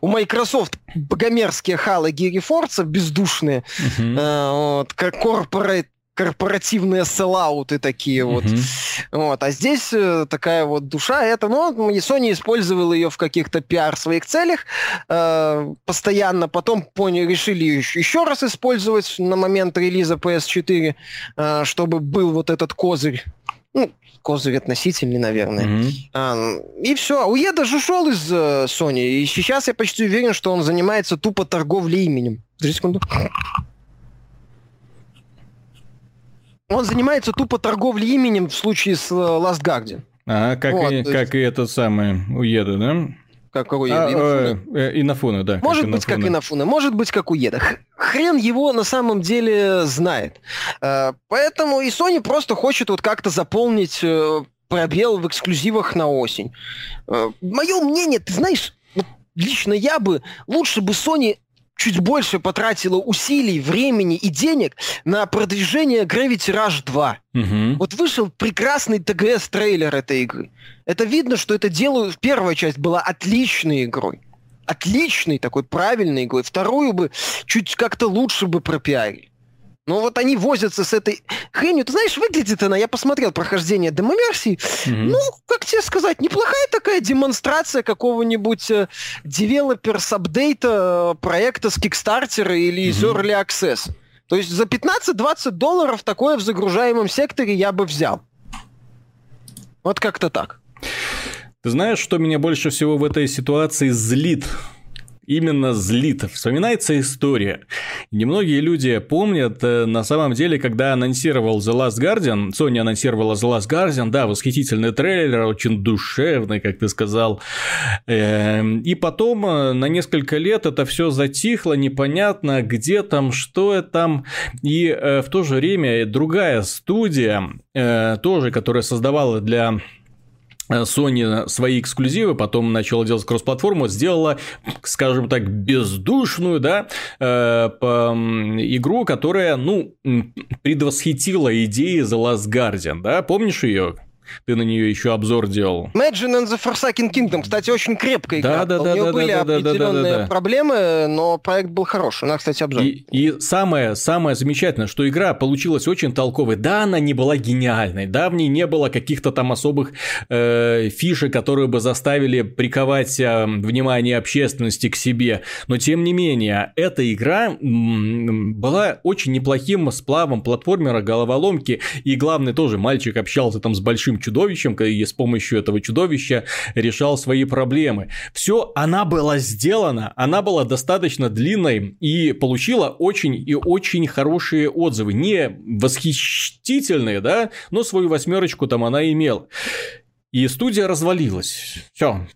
у Microsoft богомерзкие халы Гири Форца бездушные, угу. а, вот, как корпорат корпоративные селлауты такие вот. Mm-hmm. вот. А здесь э, такая вот душа, это, ну, Sony использовал ее в каких-то пиар своих целях э, постоянно, потом поняли, решили еще, еще раз использовать на момент релиза PS4, э, чтобы был вот этот козырь ну, козырь относительный, наверное. Mm-hmm. А, и все. Уеда же ушел из uh, Sony, и сейчас я почти уверен, что он занимается тупо торговлей именем. Подожди секунду. Он занимается тупо торговлей именем в случае с э, Last Guardian. А, как, вот, и, есть... как и этот самый Уеда, да? Как Уеда. А, Инафуна. Э, Инафуна, да. Может быть, как Инафуна, может быть, как Уеда. Хрен его на самом деле знает. Э, поэтому и Sony просто хочет вот как-то заполнить э, пробел в эксклюзивах на осень. Мое мнение, ты знаешь, лично я бы, лучше бы Sony чуть больше потратила усилий, времени и денег на продвижение Gravity Rush 2. Угу. Вот вышел прекрасный ТГС-трейлер этой игры. Это видно, что это делают... Первая часть была отличной игрой. Отличной такой, правильной игрой. Вторую бы чуть как-то лучше бы пропиарили. Ну вот они возятся с этой хренью. Ты знаешь, выглядит она, я посмотрел прохождение демо-версии, mm-hmm. ну, как тебе сказать, неплохая такая демонстрация какого-нибудь э, developers апдейта э, проекта с Kickstarter или из mm-hmm. Early Access. То есть за 15-20 долларов такое в загружаемом секторе я бы взял. Вот как-то так. Ты знаешь, что меня больше всего в этой ситуации злит? Именно злит. Вспоминается история. Немногие люди помнят, э, на самом деле, когда анонсировал The Last Guardian, Sony анонсировала The Last Guardian, да, восхитительный трейлер, очень душевный, как ты сказал. Эм, и потом э, на несколько лет это все затихло, непонятно, где там, что там. И э, в то же время другая студия, тоже, которая создавала для Sony свои эксклюзивы, потом начала делать кросс-платформу, сделала, скажем так, бездушную, да, э, по, игру, которая, ну, предвосхитила идеи The Last Guardian, да, помнишь ее? Ты на нее еще обзор делал. Imagine and the Forsaken Kingdom, кстати, очень крепкая игра. Да, да, да, У нее да, были да, определенные да, да, да. проблемы, но проект был хороший. У нас, кстати, обзор. И, и самое, самое замечательное, что игра получилась очень толковой. Да, она не была гениальной, да, в ней не было каких-то там особых э, фишек, которые бы заставили приковать э, внимание общественности к себе. Но тем не менее, эта игра м, была очень неплохим сплавом платформера, головоломки. И главное тоже, мальчик общался там с большим чудовищем, и с помощью этого чудовища решал свои проблемы. Все, она была сделана, она была достаточно длинной и получила очень и очень хорошие отзывы. Не восхитительные, да, но свою восьмерочку там она имела. И студия развалилась. Все.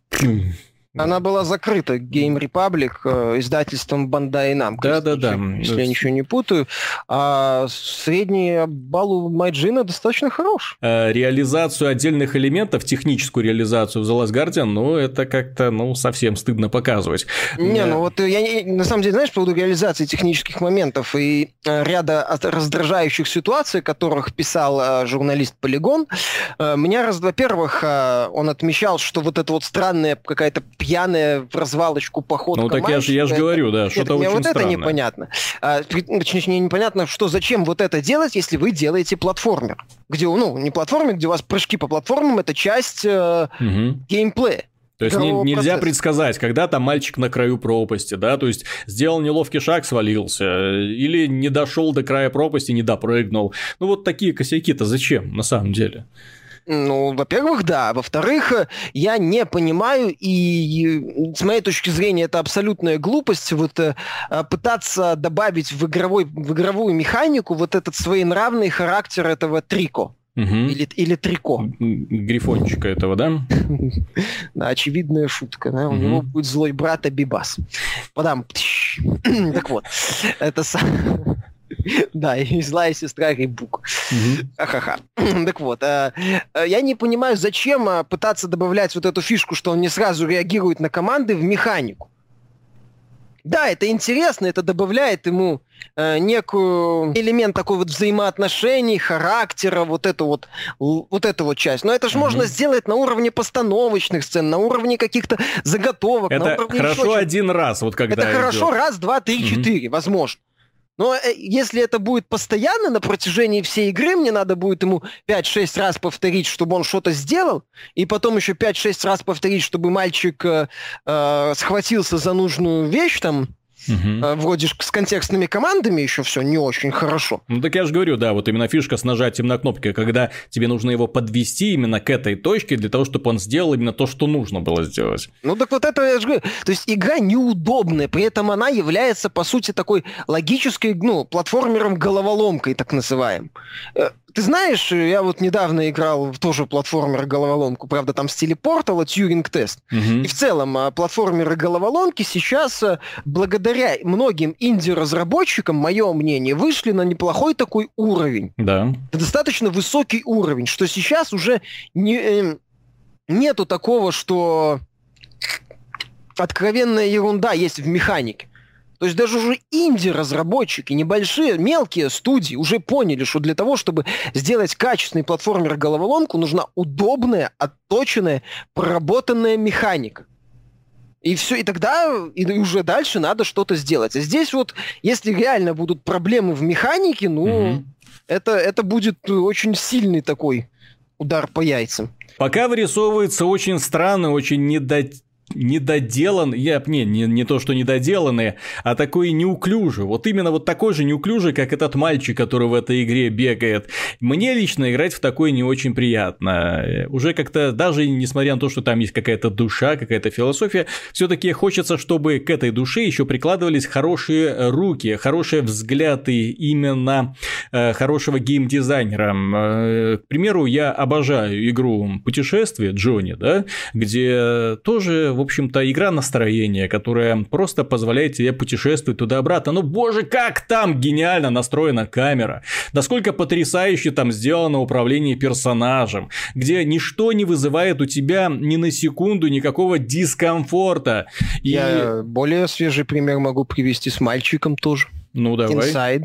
Она была закрыта Game Republic э, издательством Bandai Namco. Да-да-да. если- Если я ничего не путаю. А средний балл у Майджина достаточно хорош. Э, реализацию отдельных элементов, техническую реализацию в The Last Guardian, ну, это как-то, ну, совсем стыдно показывать. Не, Да. ну вот я на самом деле, знаешь, по поводу реализации технических моментов и э, ряда раздражающих ситуаций, о которых писал э, журналист Полигон, э, меня, раз, во-первых, э, он отмечал, что вот это вот странная какая-то пьяная в развалочку походка Ну, так я же, я же говорю, да, что-то очень вот это странное. непонятно. А, при- точнее, непонятно, что зачем вот это делать, если вы делаете платформер. Где, ну, не платформер, где у вас прыжки по платформам, это часть э, Мгм. геймплея. То есть не- нельзя процесса. предсказать, когда там мальчик на краю пропасти, да, то есть сделал неловкий шаг, свалился, э, или не дошел до края пропасти, не допрыгнул. Ну вот такие косяки-то зачем на самом деле? Ну, во-первых, да. Во-вторых, э, я не понимаю, и э, с моей точки зрения это абсолютная глупость, вот э, э, пытаться добавить в, игровой, в игровую механику вот этот своенравный характер этого трико. Мгм. Или, или трико. Грифончика этого, да? Да, очевидная шутка. да, У него будет злой брат Абибас. Подам. Так вот, это. Да, и злая сестра Рейбук. Мгм. Ха-ха-ха. Так вот, э, э, я не понимаю, зачем э, пытаться добавлять вот эту фишку, что он не сразу реагирует на команды в механику. Да, это интересно, это добавляет ему э, некую элемент такой вот взаимоотношений, характера, вот эту вот, вот эту вот часть. Но это же Мгм. можно сделать на уровне постановочных сцен, на уровне каких-то заготовок, на Это уровне хорошо еще один раз, вот когда это хорошо идёт. раз, два, три, Мгм. четыре, возможно. Но э, если это будет постоянно на протяжении всей игры, мне надо будет ему 5-6 раз повторить, чтобы он что-то сделал, и потом еще 5-6 раз повторить, чтобы мальчик э, э, схватился за нужную вещь, там, Э, вроде ж с контекстными командами еще все не очень хорошо. Ну так я же говорю, да, вот именно фишка с нажатием на кнопки, когда тебе нужно его подвести именно к этой точке для того, чтобы он сделал именно то, что нужно было сделать. Ну так вот это я же говорю. То есть игра неудобная, при этом она является, по сути, такой логической, ну, платформером-головоломкой, так называемым. Ты знаешь, я вот недавно играл в тоже платформер-головоломку, правда, там в стиле портала, Тьюринг-тест. Мгм. И в целом а, платформеры-головоломки сейчас, а, благодаря многим инди-разработчикам, мое мнение, вышли на неплохой такой уровень Да. достаточно высокий уровень, что сейчас уже не, эм, нету такого, что откровенная ерунда есть в механике. То есть даже уже инди-разработчики, небольшие, мелкие студии уже поняли, что для того, чтобы сделать качественный платформер-головоломку, нужна удобная, отточенная, проработанная механика. И все, и тогда и уже дальше надо что-то сделать. А здесь вот, если реально будут проблемы в механике, ну, Мгм. это, это будет очень сильный такой удар по яйцам. Пока вырисовывается очень странный, очень недо... недоделан, я, не, не, не то, что недоделанный, а такой неуклюжий. Вот именно вот такой же неуклюжий, как этот мальчик, который в этой игре бегает. Мне лично играть в такой не очень приятно. Уже как-то, даже несмотря на то, что там есть какая-то душа, какая-то философия, все-таки хочется, чтобы к этой душе еще прикладывались хорошие руки, хорошие взгляды именно э, хорошего геймдизайнера. Э, К примеру, я обожаю игру «Путешествие» Джонни, да, где тоже в общем-то, игра настроения, которая просто позволяет тебе путешествовать туда-обратно. Ну, боже, как там гениально настроена камера. Насколько потрясающе там сделано управление персонажем, где ничто не вызывает у тебя ни на секунду никакого дискомфорта. И... Я более свежий пример могу привести с мальчиком тоже. Ну, давай. Inside.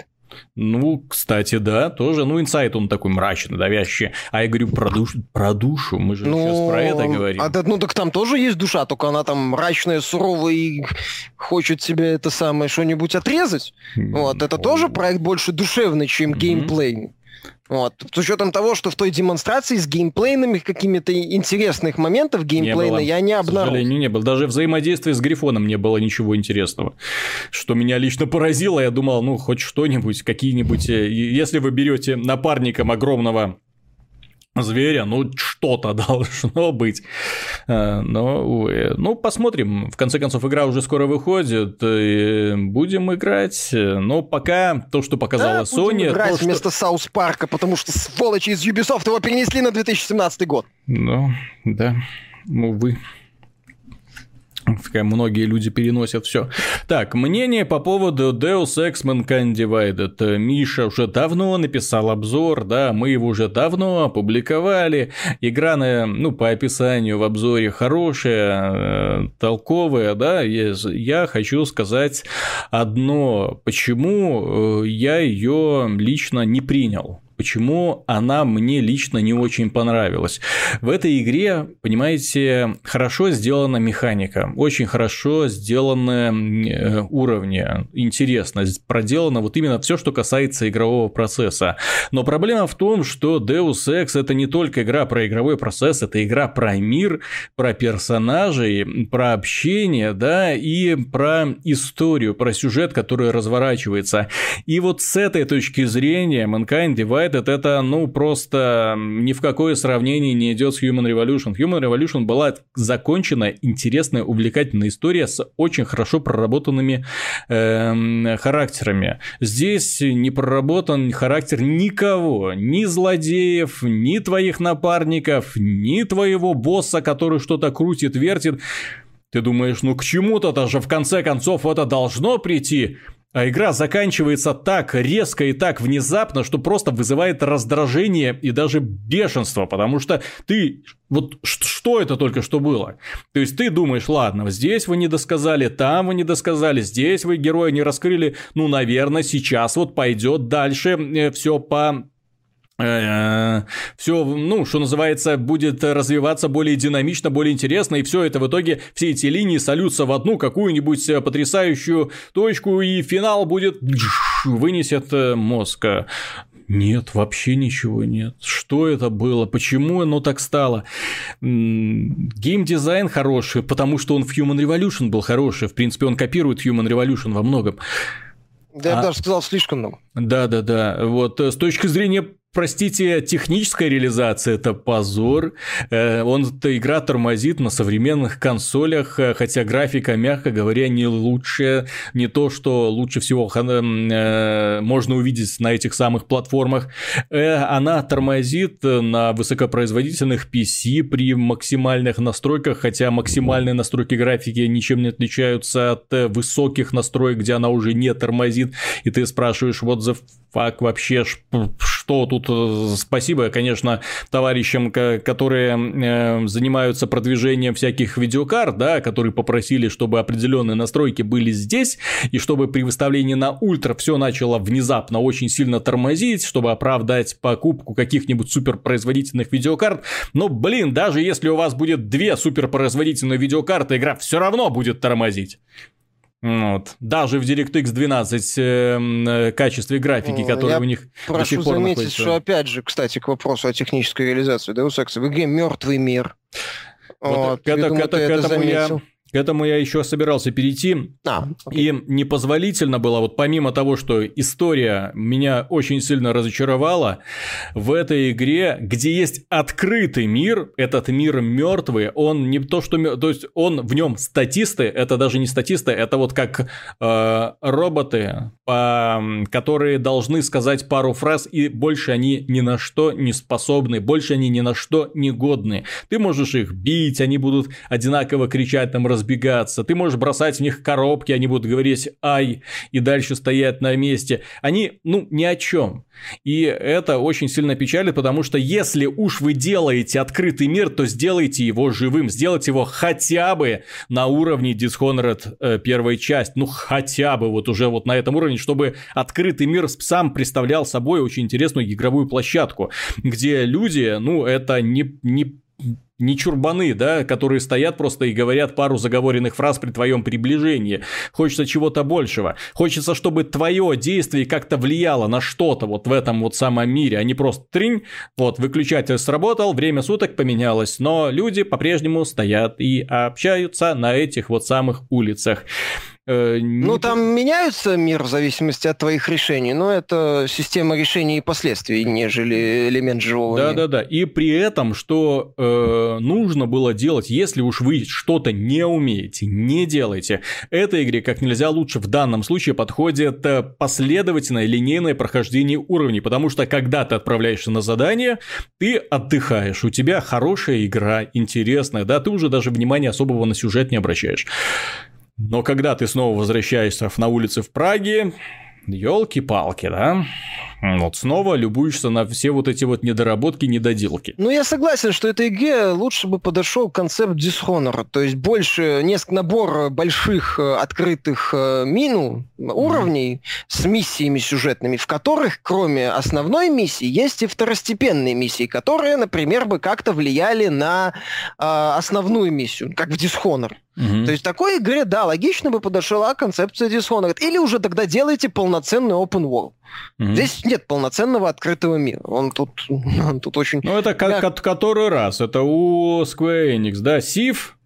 Ну, кстати, да, тоже. Ну, инсайт он такой мрачный, давящий. А я говорю про, душ... про душу. Мы же ну, сейчас про это говорим. А, ну, так там тоже есть душа, только она там мрачная, суровая и хочет себе это самое что-нибудь отрезать. Вот, это тоже проект больше душевный, чем геймплей. Вот. С учетом того, что в той демонстрации с геймплейными какими-то интересных моментов геймплейна я не обнаружил. К сожалению, не было. Даже взаимодействие с Грифоном не было ничего интересного. Что меня лично поразило, я думал, ну, хоть что-нибудь, какие-нибудь... Э, если вы берете напарником огромного зверя, ну, что-то должно быть. Э, но, увы. Ну, посмотрим. В конце концов, игра уже скоро выходит. И будем играть. Но пока то, что показала да, Sony... Будем играть то, вместо что... Саус Парка, потому что сволочи из Ubisoft его перенесли на 2017 год. Ну, да. Увы многие люди переносят все. Так, мнение по поводу Deus Ex Mankind Divided. Миша уже давно написал обзор, да, мы его уже давно опубликовали. Игра, на, ну, по описанию в обзоре хорошая, э, толковая, да. Я хочу сказать одно, почему э, я ее лично не принял почему она мне лично не очень понравилась. В этой игре, понимаете, хорошо сделана механика, очень хорошо сделаны э, уровни, интересно, проделано вот именно все, что касается игрового процесса. Но проблема в том, что Deus Ex это не только игра про игровой процесс, это игра про мир, про персонажей, про общение, да, и про историю, про сюжет, который разворачивается. И вот с этой точки зрения Mankind Divided United это, ну, просто ни в какое сравнение не идет с Human Revolution. Human Revolution была закончена, интересная, увлекательная история с очень хорошо проработанными э, характерами. Здесь не проработан характер никого, ни злодеев, ни твоих напарников, ни твоего босса, который что-то крутит, вертит. Ты думаешь, ну к чему-то даже в конце концов это должно прийти. А игра заканчивается так резко и так внезапно, что просто вызывает раздражение и даже бешенство, потому что ты... Вот что это только что было? То есть ты думаешь, ладно, здесь вы не досказали, там вы не досказали, здесь вы героя не раскрыли, ну, наверное, сейчас вот пойдет дальше э, все по все, ну, что называется, будет развиваться более динамично, более интересно, и все это в итоге, все эти линии сольются в одну какую-нибудь э, потрясающую точку, и финал будет вынесет э, мозг. Нет, вообще ничего нет. Что это было? Почему оно так стало? Геймдизайн хороший, потому что он в Human Revolution был хороший. В принципе, он копирует Human Revolution во многом. Да, я а... даже сказал слишком много. Да, да, да. Вот с точки зрения Простите, техническая реализация – это позор. Э, он, эта игра тормозит на современных консолях, э, хотя графика, мягко говоря, не лучшая, не то, что лучше всего э, можно увидеть на этих самых платформах. Она тормозит на высокопроизводительных PC при максимальных настройках, хотя максимальные настройки графики ничем не отличаются от высоких настроек, где она уже не тормозит, и ты спрашиваешь, вот за фак вообще, что тут э, спасибо, конечно, товарищам, которые э, занимаются продвижением всяких видеокарт, да, которые попросили, чтобы определенные настройки были здесь, и чтобы при выставлении на ультра все начало внезапно очень сильно тормозить, чтобы оправдать покупку каких-нибудь суперпроизводительных видеокарт. Но, блин, даже если у вас будет две суперпроизводительные видеокарты, игра все равно будет тормозить. Вот. Даже в DirectX 12 эм, э, качестве графики, которые у них до сих пор заметить, находится. что опять же, кстати, к вопросу о технической реализации Deus Ex, в игре мертвый мир. Вот, вот, к, это, к, это, к, этому я, К этому я еще собирался перейти. А, и непозволительно было, вот помимо того, что история меня очень сильно разочаровала, в этой игре, где есть открытый мир, этот мир мертвый, он не то, что... То есть он в нем статисты, это даже не статисты, это вот как э, роботы, по, которые должны сказать пару фраз, и больше они ни на что не способны, больше они ни на что не годны. Ты можешь их бить, они будут одинаково кричать, там, раз разбегаться, ты можешь бросать в них коробки, они будут говорить «ай» и дальше стоять на месте. Они, ну, ни о чем. И это очень сильно печалит, потому что если уж вы делаете открытый мир, то сделайте его живым, сделайте его хотя бы на уровне Dishonored э, первой часть, ну хотя бы вот уже вот на этом уровне, чтобы открытый мир сам представлял собой очень интересную игровую площадку, где люди, ну это не, не не чурбаны, да, которые стоят просто и говорят пару заговоренных фраз при твоем приближении. Хочется чего-то большего. Хочется, чтобы твое действие как-то влияло на что-то вот в этом вот самом мире, а не просто тринь, вот, выключатель сработал, время суток поменялось, но люди по-прежнему стоят и общаются на этих вот самых улицах. Э, ну, там меняются мир в зависимости от твоих решений, но это система решений и последствий, нежели элемент живого да, мира. Да-да-да. И при этом, что э, нужно было делать, если уж вы что-то не умеете, не делайте. Этой игре как нельзя лучше в данном случае подходит э, последовательное линейное прохождение уровней, потому что когда ты отправляешься на задание, ты отдыхаешь, у тебя хорошая игра, интересная, да, ты уже даже внимания особого на сюжет не обращаешь. Но когда ты снова возвращаешься на улицы в Праге, елки-палки, да? Вот снова любуешься на все вот эти вот недоработки, недоделки. Ну, я согласен, что этой игре лучше бы подошел концепт Dishonored, то есть больше, несколько набор больших э, открытых э, мину, уровней mm-hmm. с миссиями сюжетными, в которых, кроме основной миссии, есть и второстепенные миссии, которые, например, бы как-то влияли на э, основную миссию, как в Dishonored. Угу. То есть такой игре, да, логично бы подошла концепция Dishonored. Или уже тогда делайте полноценный open world. Угу. Здесь нет полноценного открытого мира. Он тут, он тут очень... Ну, это как, который раз. Это у Square Enix, да? Сив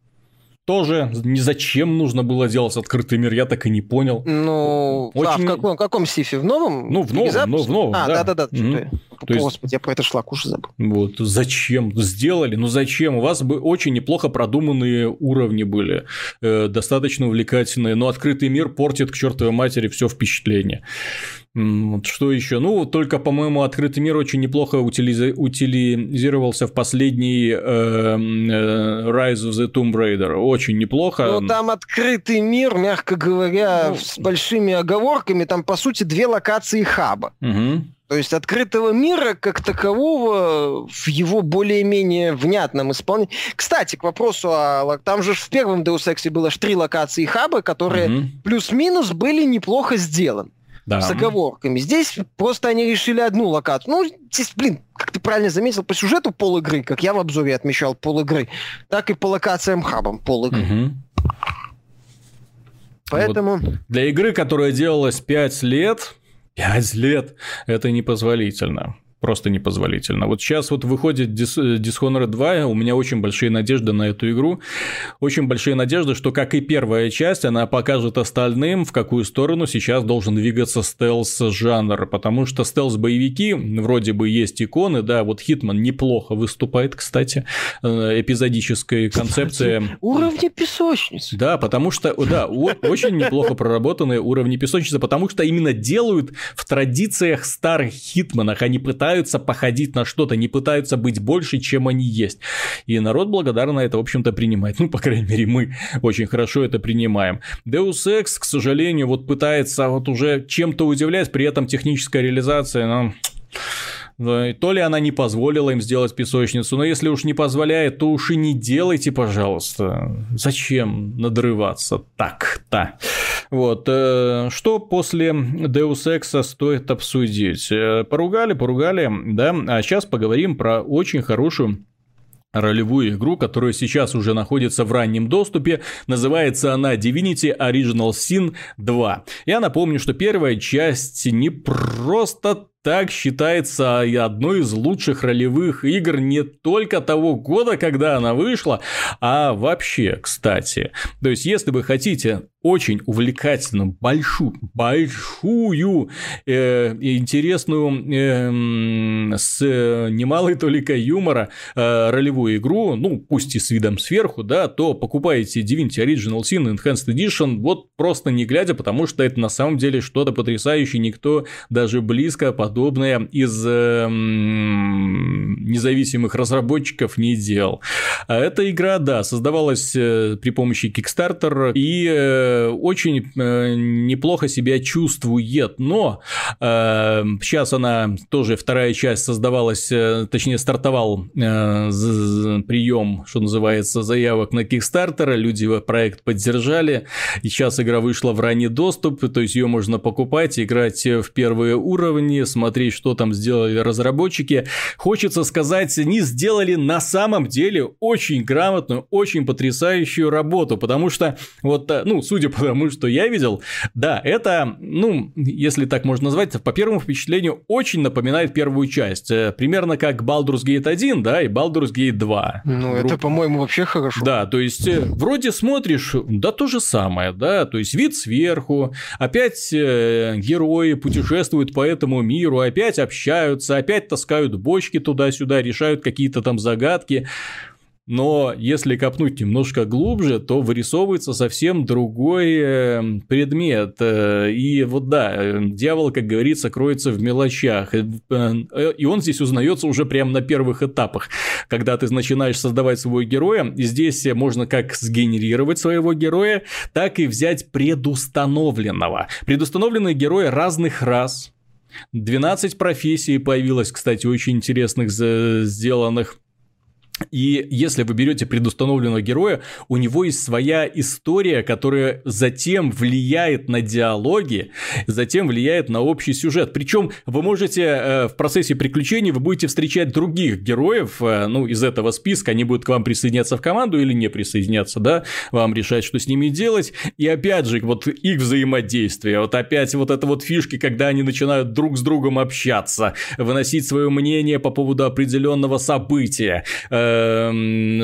тоже ни зачем нужно было делать открытый мир, я так и не понял. Ну, Очень... а в каком, каком сифе? В новом? Ну, в новом, ну, в новом, А, да-да-да. Mm-hmm. То Господи, есть... я про это шлак уже забыл. Вот, зачем? Сделали, ну зачем? У вас бы очень неплохо продуманные уровни были, э, достаточно увлекательные, но открытый мир портит к чертовой матери все впечатление. Что еще? Ну, только, по-моему, открытый мир очень неплохо утилизи... утилизировался в последний э, э, Rise of the Tomb Raider. Очень неплохо. Ну, там открытый мир, мягко говоря, ну... с большими оговорками. Там, по сути, две локации хаба. Угу. То есть открытого мира как такового в его более-менее внятном исполнении. Кстати, к вопросу о... Там же в первом Deus Ex было аж три локации хаба, которые угу. плюс-минус были неплохо сделаны да. с оговорками. Здесь просто они решили одну локацию. Ну, здесь, блин, как ты правильно заметил, по сюжету пол игры, как я в обзоре отмечал пол игры, так и по локациям хабам пол игры. Угу. Поэтому... Вот для игры, которая делалась 5 лет, 5 лет, это непозволительно просто непозволительно. Вот сейчас вот выходит Dishonored 2, у меня очень большие надежды на эту игру. Очень большие надежды, что, как и первая часть, она покажет остальным, в какую сторону сейчас должен двигаться стелс-жанр, потому что стелс-боевики, вроде бы есть иконы, да, вот Хитман неплохо выступает, кстати, э, эпизодическая концепция. Уровни песочницы. Да, потому что, да, очень неплохо проработанные уровни песочницы, потому что именно делают в традициях старых Хитманах, они пытаются пытаются походить на что-то, не пытаются быть больше, чем они есть. И народ благодарно это, в общем-то, принимает. Ну, по крайней мере, мы очень хорошо это принимаем. Deus Ex, к сожалению, вот пытается вот уже чем-то удивлять, при этом техническая реализация, ну, то ли она не позволила им сделать песочницу, но если уж не позволяет, то уж и не делайте, пожалуйста. Зачем надрываться так-то? Вот. Э, что после Deus Ex стоит обсудить? Э, поругали, поругали, да, а сейчас поговорим про очень хорошую ролевую игру, которая сейчас уже находится в раннем доступе. Называется она Divinity Original Sin 2. Я напомню, что первая часть не просто так считается одной из лучших ролевых игр не только того года, когда она вышла, а вообще, кстати. То есть, если вы хотите очень увлекательную, большую, большую, э, интересную, э, с немалой толикой юмора э, ролевую игру, ну, пусть и с видом сверху, да, то покупаете Divinity Original Sin Enhanced Edition вот просто не глядя, потому что это на самом деле что-то потрясающее, никто даже близко подобное из э, независимых разработчиков не делал. А эта игра, да, создавалась э, при помощи Kickstarter и э, очень э, неплохо себя чувствует, но сейчас она тоже вторая часть создавалась, точнее стартовал прием, что называется, заявок на Kickstarter, люди проект поддержали, и сейчас игра вышла в ранний доступ, то есть ее можно покупать, играть в первые уровни, смотреть, что там сделали разработчики. Хочется сказать, они сделали на самом деле очень грамотную, очень потрясающую работу, потому что вот, ну, судя судя по тому, что я видел, да, это, ну, если так можно назвать, по первому впечатлению очень напоминает первую часть. Э, примерно как Baldur's Gate 1, да, и Baldur's Gate 2. Ну, Гру... это, по-моему, вообще хорошо. Да, то есть, э, вроде смотришь, да, то же самое, да, то есть, вид сверху, опять э, герои путешествуют по этому миру, опять общаются, опять таскают бочки туда-сюда, решают какие-то там загадки. Но если копнуть немножко глубже, то вырисовывается совсем другой э, предмет. Э, и вот да, э, дьявол, как говорится, кроется в мелочах. И он здесь узнается уже прямо на первых этапах. Когда ты начинаешь создавать своего героя, здесь можно как сгенерировать своего героя, так и взять предустановленного. Предустановленные герои разных рас, 12 профессий появилось, кстати, очень интересных сделанных. И если вы берете предустановленного героя, у него есть своя история, которая затем влияет на диалоги, затем влияет на общий сюжет. Причем вы можете э, в процессе приключений вы будете встречать других героев, э, ну, из этого списка, они будут к вам присоединяться в команду или не присоединяться, да, вам решать, что с ними делать. И опять же, вот их взаимодействие, вот опять вот это вот фишки, когда они начинают друг с другом общаться, выносить свое мнение по поводу определенного события э,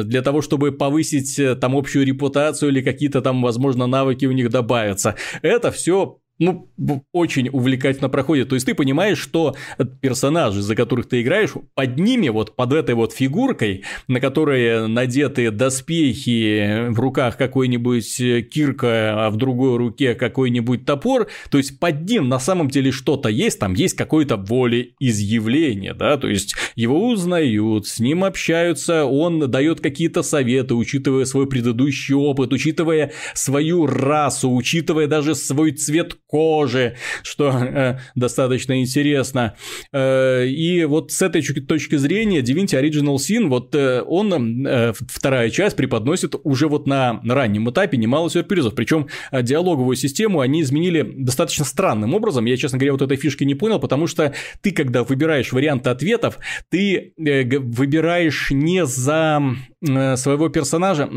для того, чтобы повысить э, там общую репутацию или какие-то там, возможно, навыки у них добавятся. Это все ну, очень увлекательно проходит. То есть ты понимаешь, что персонажи, за которых ты играешь, под ними, вот под этой вот фигуркой, на которой надеты доспехи, в руках какой-нибудь э, кирка, а в другой руке какой-нибудь топор, то есть под ним на самом деле что-то есть, там есть какое-то волеизъявление, да, то есть его узнают, с ним общаются, он дает какие-то советы, учитывая свой предыдущий опыт, учитывая свою расу, учитывая даже свой цвет кожи, что э, достаточно интересно. Э, и вот с этой точки зрения Divinity Original Sin, вот э, он, э, вторая часть преподносит уже вот на раннем этапе немало сюрпризов. Причем э, диалоговую систему они изменили достаточно странным образом. Я, честно говоря, вот этой фишки не понял, потому что ты, когда выбираешь варианты ответов, ты э, выбираешь не за э, своего персонажа.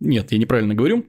Нет, я неправильно говорю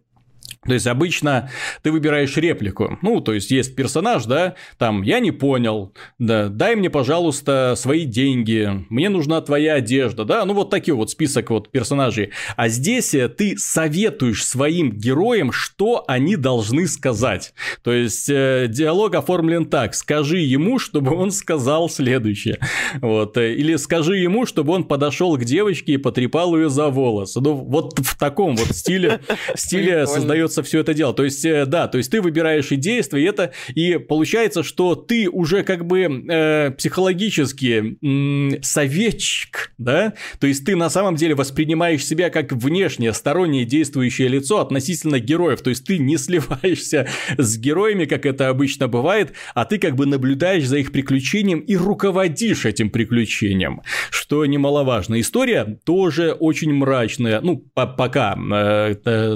то есть обычно ты выбираешь реплику. Ну, то есть есть персонаж, да, там я не понял, да, дай мне, пожалуйста, свои деньги, мне нужна твоя одежда, да, ну вот такие вот список вот персонажей. А здесь э, ты советуешь своим героям, что они должны сказать. То есть э, диалог оформлен так: скажи ему, чтобы он сказал следующее, вот, э, или скажи ему, чтобы он подошел к девочке и потрепал ее за волосы. Ну вот в таком вот стиле стиле создается придется все это делать. То есть, э, да, то есть ты выбираешь и действия, и это, и получается, что ты уже как бы э, психологически э, советчик, да, то есть ты на самом деле воспринимаешь себя как внешнее, стороннее действующее лицо относительно героев, то есть ты не сливаешься с героями, как это обычно бывает, а ты как бы наблюдаешь за их приключением и руководишь этим приключением, что немаловажно. История тоже очень мрачная, ну, по пока, э,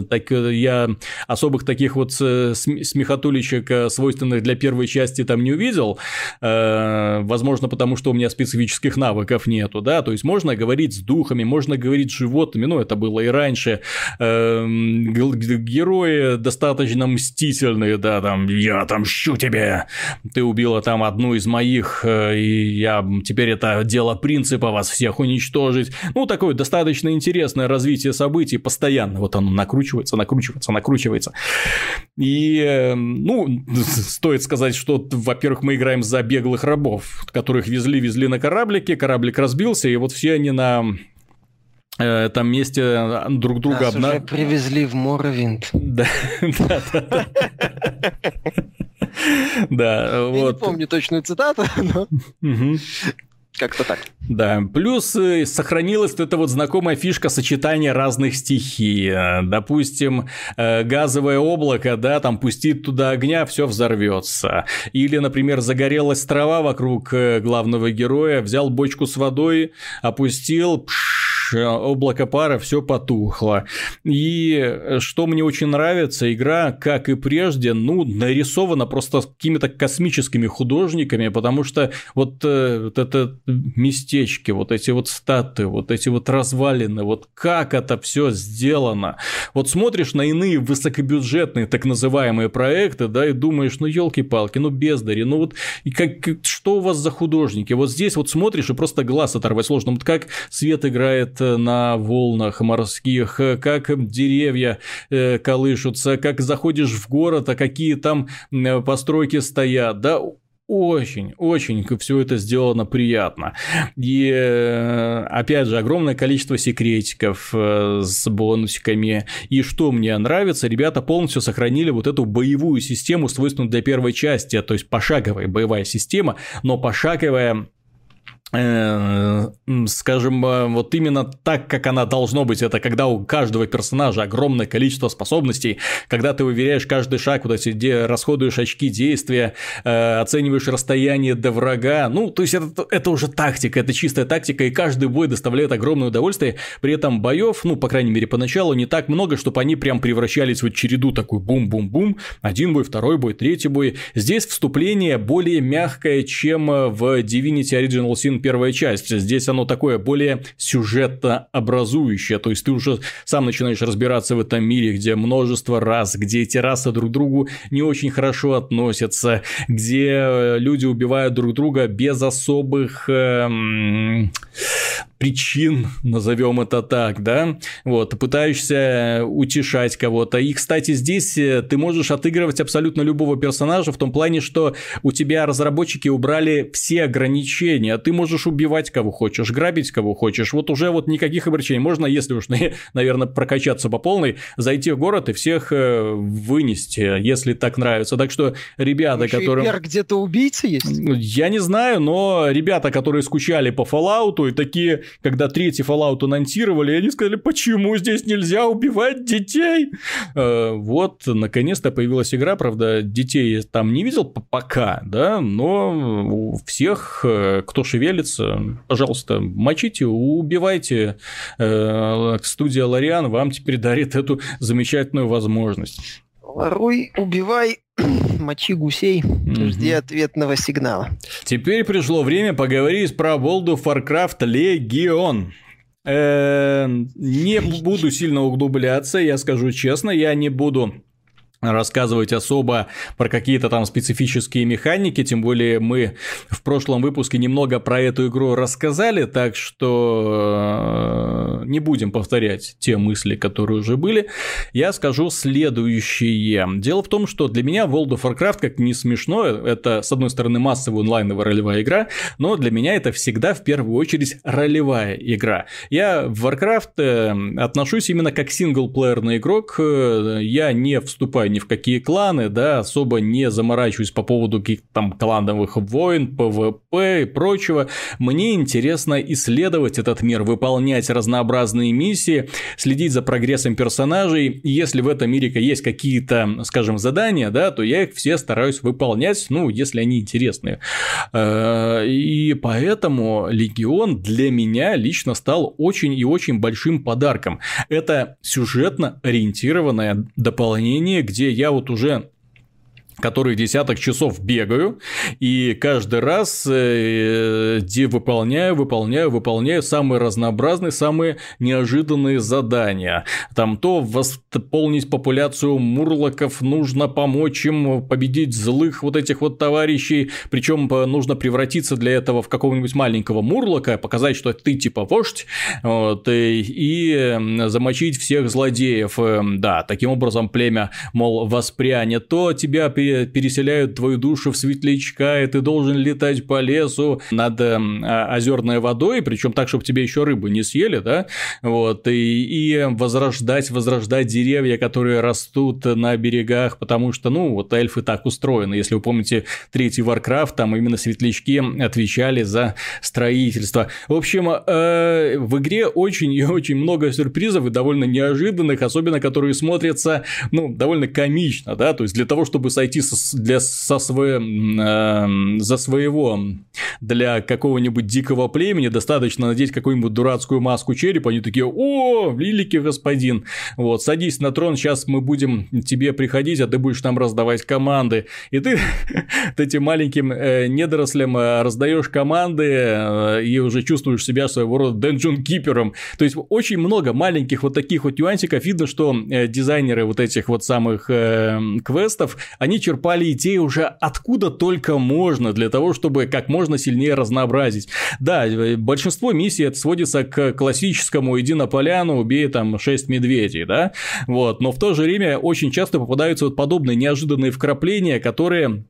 так я особых таких вот смехотуличек, свойственных для первой части, там не увидел. Возможно, потому что у меня специфических навыков нету, да, то есть можно говорить с духами, можно говорить с животными, ну, это было и раньше. Герои достаточно мстительные, да, там, я отомщу тебе, ты убила там одну из моих, и я теперь это дело принципа вас всех уничтожить. Ну, такое достаточно интересное развитие событий постоянно. Вот оно накручивается, накручивается, накручивается. И, ну, стоит сказать, что, во-первых, мы играем за беглых рабов, которых везли-везли на кораблике, кораблик разбился, и вот все они на э, этом месте друг друга обна... уже привезли в Моровинт. Да, да, да. Да, вот. Я не помню точную цитату, но... Как-то так. Да, плюс э, сохранилась вот эта вот знакомая фишка сочетания разных стихий. Э, допустим, э, газовое облако, да, там пустит туда огня, все взорвется. Или, например, загорелась трава вокруг главного героя, взял бочку с водой, опустил, пш, облако пара, все потухло. И э, что мне очень нравится, игра, как и прежде, ну, нарисована просто какими-то космическими художниками, потому что вот, э, вот это местечки, вот эти вот статы, вот эти вот развалины, вот как это все сделано. Вот смотришь на иные высокобюджетные так называемые проекты, да, и думаешь, ну, елки-палки, ну, бездари, ну, вот и как, что у вас за художники? Вот здесь вот смотришь и просто глаз оторвать сложно. Вот как свет играет на волнах морских, как деревья э, колышутся, как заходишь в город, а какие там постройки стоят, да, очень, очень все это сделано приятно. И э, опять же, огромное количество секретиков э, с бонусиками. И что мне нравится, ребята полностью сохранили вот эту боевую систему, свойственную для первой части, то есть пошаговая боевая система, но пошаговая Э, скажем, э, вот именно так, как она должно быть, это когда у каждого персонажа огромное количество способностей, когда ты уверяешь каждый шаг, эти, где расходуешь очки действия, э, оцениваешь расстояние до врага, ну, то есть это, это уже тактика, это чистая тактика, и каждый бой доставляет огромное удовольствие, при этом боев, ну, по крайней мере, поначалу не так много, чтобы они прям превращались в череду такую бум-бум-бум, один бой, второй бой, третий бой. Здесь вступление более мягкое, чем в Divinity Original Sin первая часть. Здесь оно такое более сюжетно образующее, то есть ты уже сам начинаешь разбираться в этом мире, где множество рас, где эти расы друг другу не очень хорошо относятся, где э, люди убивают друг друга без особых эм, причин, назовем это так, да, вот, пытаешься утешать кого-то. И, кстати, здесь э, ты можешь отыгрывать абсолютно любого персонажа в том плане, что у тебя разработчики убрали все ограничения, ты можешь убивать кого хочешь, грабить кого хочешь, вот уже вот никаких ограничений. Можно, если уж, наверное, прокачаться по полной, зайти в город и всех э, вынести, если так нравится. Так что ребята, Еще которым... где-то убийцы есть? Я не знаю, но ребята, которые скучали по Fallout и такие когда третий Fallout анонсировали, они сказали, почему здесь нельзя убивать детей? Э, вот, наконец-то появилась игра, правда, детей там не видел пока, да, но у всех, э, кто шевелится, пожалуйста, мочите, убивайте. Э, студия Лориан вам теперь дарит эту замечательную возможность. Воруй, убивай, мочи гусей, жди ответного сигнала. Теперь пришло время поговорить про World of Warcraft Legion. Э, не буду сильно углубляться, я скажу честно, я не буду рассказывать особо про какие-то там специфические механики, тем более мы в прошлом выпуске немного про эту игру рассказали, так что э, не будем повторять те мысли, которые уже были. Я скажу следующее. Дело в том, что для меня World of Warcraft, как не смешно, это, с одной стороны, массовая онлайновая ролевая игра, но для меня это всегда в первую очередь ролевая игра. Я в Warcraft э, отношусь именно как синглплеерный игрок, э, я не вступаю ни в какие кланы, да, особо не заморачиваюсь по поводу каких-то там клановых войн, ПВП и прочего. Мне интересно исследовать этот мир, выполнять разнообразные миссии, следить за прогрессом персонажей. Если в этом мире есть какие-то, скажем, задания, да, то я их все стараюсь выполнять, ну, если они интересные. Э, и поэтому Легион для меня лично стал очень и очень большим подарком. Это сюжетно ориентированное дополнение, где я вот уже который десяток часов бегаю, и каждый раз э, выполняю, выполняю, выполняю самые разнообразные, самые неожиданные задания. Там то восполнить популяцию мурлоков, нужно помочь им победить злых вот этих вот товарищей, причем нужно превратиться для этого в какого-нибудь маленького мурлока, показать, что ты типа вождь, вот, и, и замочить всех злодеев. Да, таким образом племя, мол, воспрянет, то тебя переселяют твою душу в светлячка, и ты должен летать по лесу над э, озерной водой, причем так, чтобы тебе еще рыбы не съели, да, вот, и, и возрождать, возрождать деревья, которые растут на берегах, потому что, ну, вот эльфы так устроены. Если вы помните третий Warcraft, там именно светлячки отвечали за строительство. В общем, э, в игре очень и очень много сюрпризов и довольно неожиданных, особенно которые смотрятся, ну, довольно комично, да, то есть для того, чтобы сойти со, для, со свое, э, за своего для какого-нибудь дикого племени достаточно надеть какую-нибудь дурацкую маску черепа, они такие, о, великий господин, вот, садись на трон, сейчас мы будем тебе приходить, а ты будешь нам раздавать команды, и ты этим маленьким э, недорослям э, раздаешь команды э, и уже чувствуешь себя своего рода дэнджон кипером, то есть очень много маленьких вот таких вот нюансиков, видно, что дизайнеры вот этих вот самых э, квестов, они черпали идеи уже откуда только можно для того, чтобы как можно сильнее разнообразить. Да, большинство миссий это сводится к классическому «иди на поляну, убей там 6 медведей», да, вот, но в то же время очень часто попадаются вот подобные неожиданные вкрапления, которые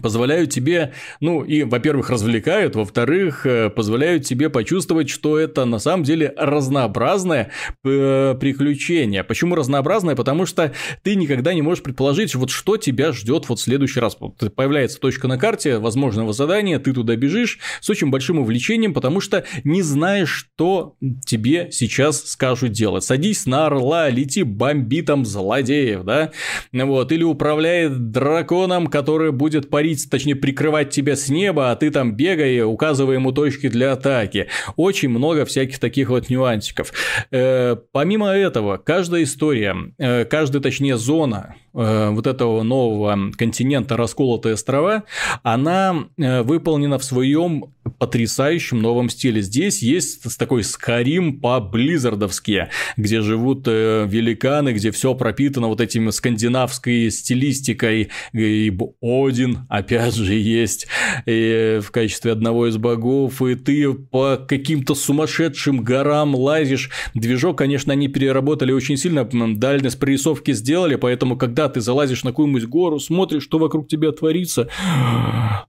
позволяют тебе, ну и, во-первых, развлекают, во-вторых, э, позволяют тебе почувствовать, что это на самом деле разнообразное э, приключение. Почему разнообразное? Потому что ты никогда не можешь предположить, вот что тебя ждет вот в следующий раз. Появляется точка на карте возможного задания, ты туда бежишь с очень большим увлечением, потому что не знаешь, что тебе сейчас скажут делать. Садись на орла, лети бомби там злодеев, да, вот, или управляет драконом, который будет парить точнее прикрывать тебя с неба, а ты там бегай, указывая ему точки для атаки. Очень много всяких таких вот нюансиков. Э, помимо этого, каждая история, э, каждая, точнее, зона э, вот этого нового континента расколотые острова, она э, выполнена в своем потрясающем новом стиле. Здесь есть такой Скарим по-близзардовски, где живут э, великаны, где все пропитано вот этим скандинавской стилистикой, и Один, опять же, есть и в качестве одного из богов, и ты по каким-то сумасшедшим горам лазишь. Движок, конечно, они переработали очень сильно, дальность прорисовки сделали, поэтому, когда ты залазишь на какую-нибудь гору, смотришь, что вокруг тебя творится,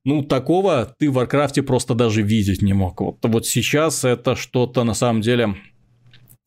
ну, такого ты в Warcraft'е просто даже видеть не мог. Вот, вот сейчас это что-то на самом деле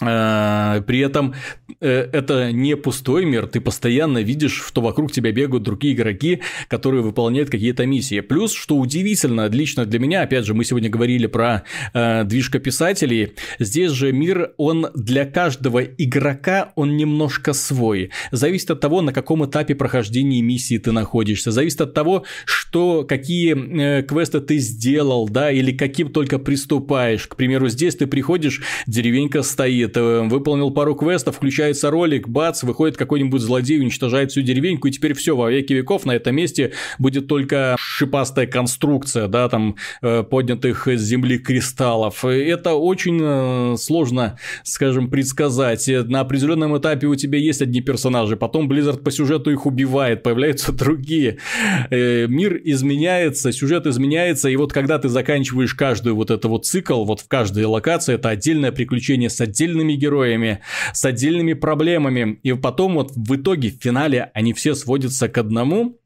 при этом э, это не пустой мир, ты постоянно видишь, что вокруг тебя бегают другие игроки, которые выполняют какие-то миссии. Плюс, что удивительно, лично для меня, опять же, мы сегодня говорили про э, движка писателей, здесь же мир, он для каждого игрока, он немножко свой. Зависит от того, на каком этапе прохождения миссии ты находишься, зависит от того, что, какие э, квесты ты сделал, да, или каким только приступаешь. К примеру, здесь ты приходишь, деревенька стоит, выходит, э, выполнил пару квестов, включается ролик, бац, выходит какой-нибудь злодей, уничтожает всю деревеньку, и теперь все, во веки веков на этом месте будет только шипастая конструкция, да, там, э, поднятых с земли кристаллов. Это очень э, сложно, скажем, предсказать. На определенном этапе у тебя есть одни персонажи, потом Blizzard по сюжету их убивает, появляются другие. Мир изменяется, сюжет изменяется, и вот когда ты заканчиваешь каждую вот это вот цикл, вот в каждой локации, это отдельное приключение с отдельным отдельными героями, с отдельными проблемами. И потом вот в итоге в финале они все сводятся к одному,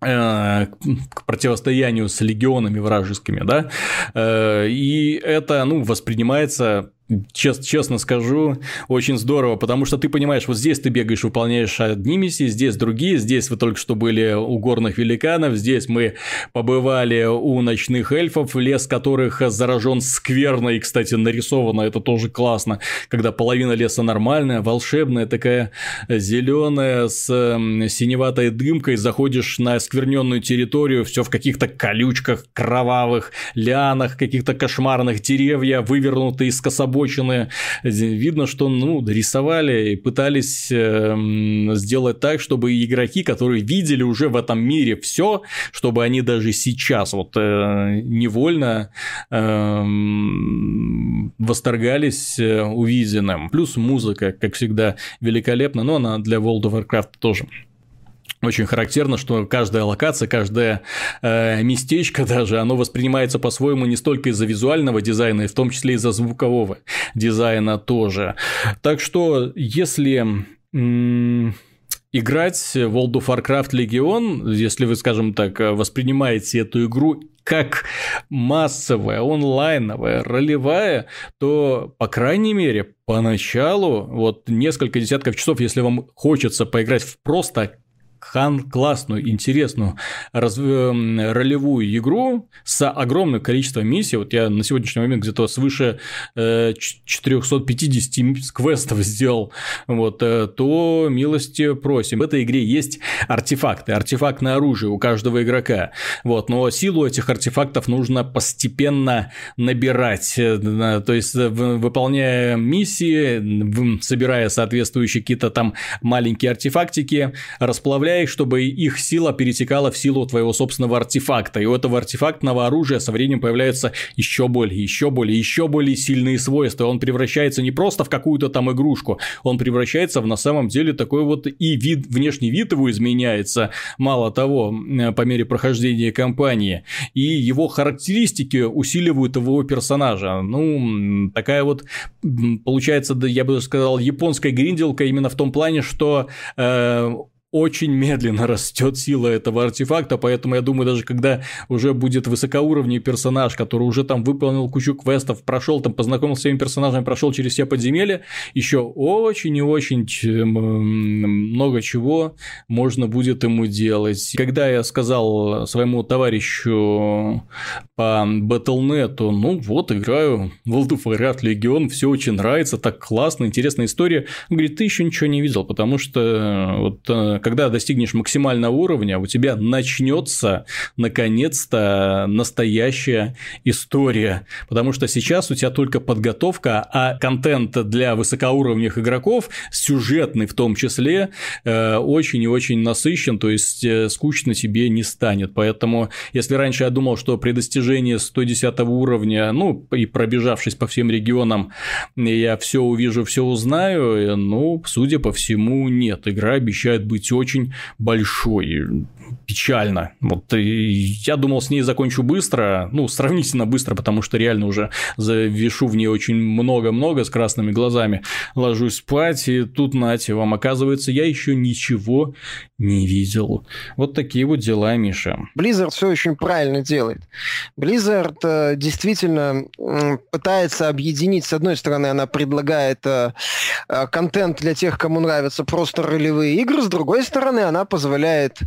э, к противостоянию с легионами вражескими, да, э, и это, ну, воспринимается чест, честно скажу, очень здорово, потому что ты понимаешь, вот здесь ты бегаешь, выполняешь одни миссии, здесь другие, здесь вы только что были у горных великанов, здесь мы побывали у ночных эльфов, лес которых заражен скверно и, кстати, нарисовано, это тоже классно, когда половина леса нормальная, волшебная, такая зеленая с синеватой дымкой, заходишь на скверненную территорию, все в каких-то колючках, кровавых, лианах, каких-то кошмарных деревья, вывернутые из кособочины. Видно, что ну, рисовали и пытались э, сделать так, чтобы игроки, которые видели уже в этом мире все, чтобы они даже сейчас вот э, невольно э, восторгались увиденным. Плюс музыка, как всегда, великолепна, но она для World of Warcraft тоже очень характерно, что каждая локация, каждое э, местечко даже, оно воспринимается по-своему не столько из-за визуального дизайна, и в том числе из-за звукового дизайна тоже. Так что, если играть в World of Warcraft Legion, если вы, скажем так, воспринимаете эту игру как массовая, онлайновая, ролевая, то, по крайней мере, поначалу, вот несколько десятков часов, если вам хочется поиграть в просто классную, интересную раз... Эм, ролевую игру с огромным количеством миссий. Вот я на сегодняшний момент где-то свыше 450 э, квестов сделал, вот, э, то милости просим. В этой игре есть артефакты, артефактное оружие у каждого игрока. Вот, но силу этих артефактов нужно постепенно набирать. Э, то есть, выполняя миссии, собирая соответствующие какие-то там маленькие артефактики, расплавляя их, чтобы их сила перетекала в силу твоего собственного артефакта. И у этого артефактного оружия со временем появляются еще более, еще более, еще более сильные свойства. Он превращается не просто в какую-то там игрушку, он превращается в на самом деле такой вот и вид, внешний вид его изменяется, мало того, по мере прохождения кампании. И его характеристики усиливают его персонажа. Ну, такая вот получается, я бы сказал, японская гринделка именно в том плане, что э, очень медленно растет сила этого артефакта, поэтому я думаю, даже когда уже будет высокоуровневый персонаж, который уже там выполнил кучу квестов, прошел там, познакомился с своими персонажами, прошел через все подземелья, еще очень и очень много чего можно будет ему делать. Когда я сказал своему товарищу по Battle.net, ну вот, играю в World of Warcraft Legion, все очень нравится, так классно, интересная история. Он говорит, ты еще ничего не видел, потому что вот э, когда достигнешь максимального уровня, у тебя начнется наконец-то настоящая история. Потому что сейчас у тебя только подготовка, а контент для высокоуровневых игроков, сюжетный в том числе, э, очень и очень насыщен, то есть э, скучно тебе не станет. Поэтому, если раньше я думал, что при достижении 110 уровня, ну, и пробежавшись по всем регионам, я все увижу, все узнаю, э, ну, судя по всему, нет. Игра обещает быть очень большой. Печально. Вот я думал, с ней закончу быстро, ну, сравнительно быстро, потому что реально уже завешу в ней очень много-много с красными глазами, ложусь спать, и тут, нате, вам оказывается, я еще ничего не видел. Вот такие вот дела, Миша. Blizzard все очень правильно делает. Blizzard э, действительно пытается объединить, с одной стороны, она предлагает э, э, контент для тех, кому нравятся просто ролевые игры, с другой стороны, она позволяет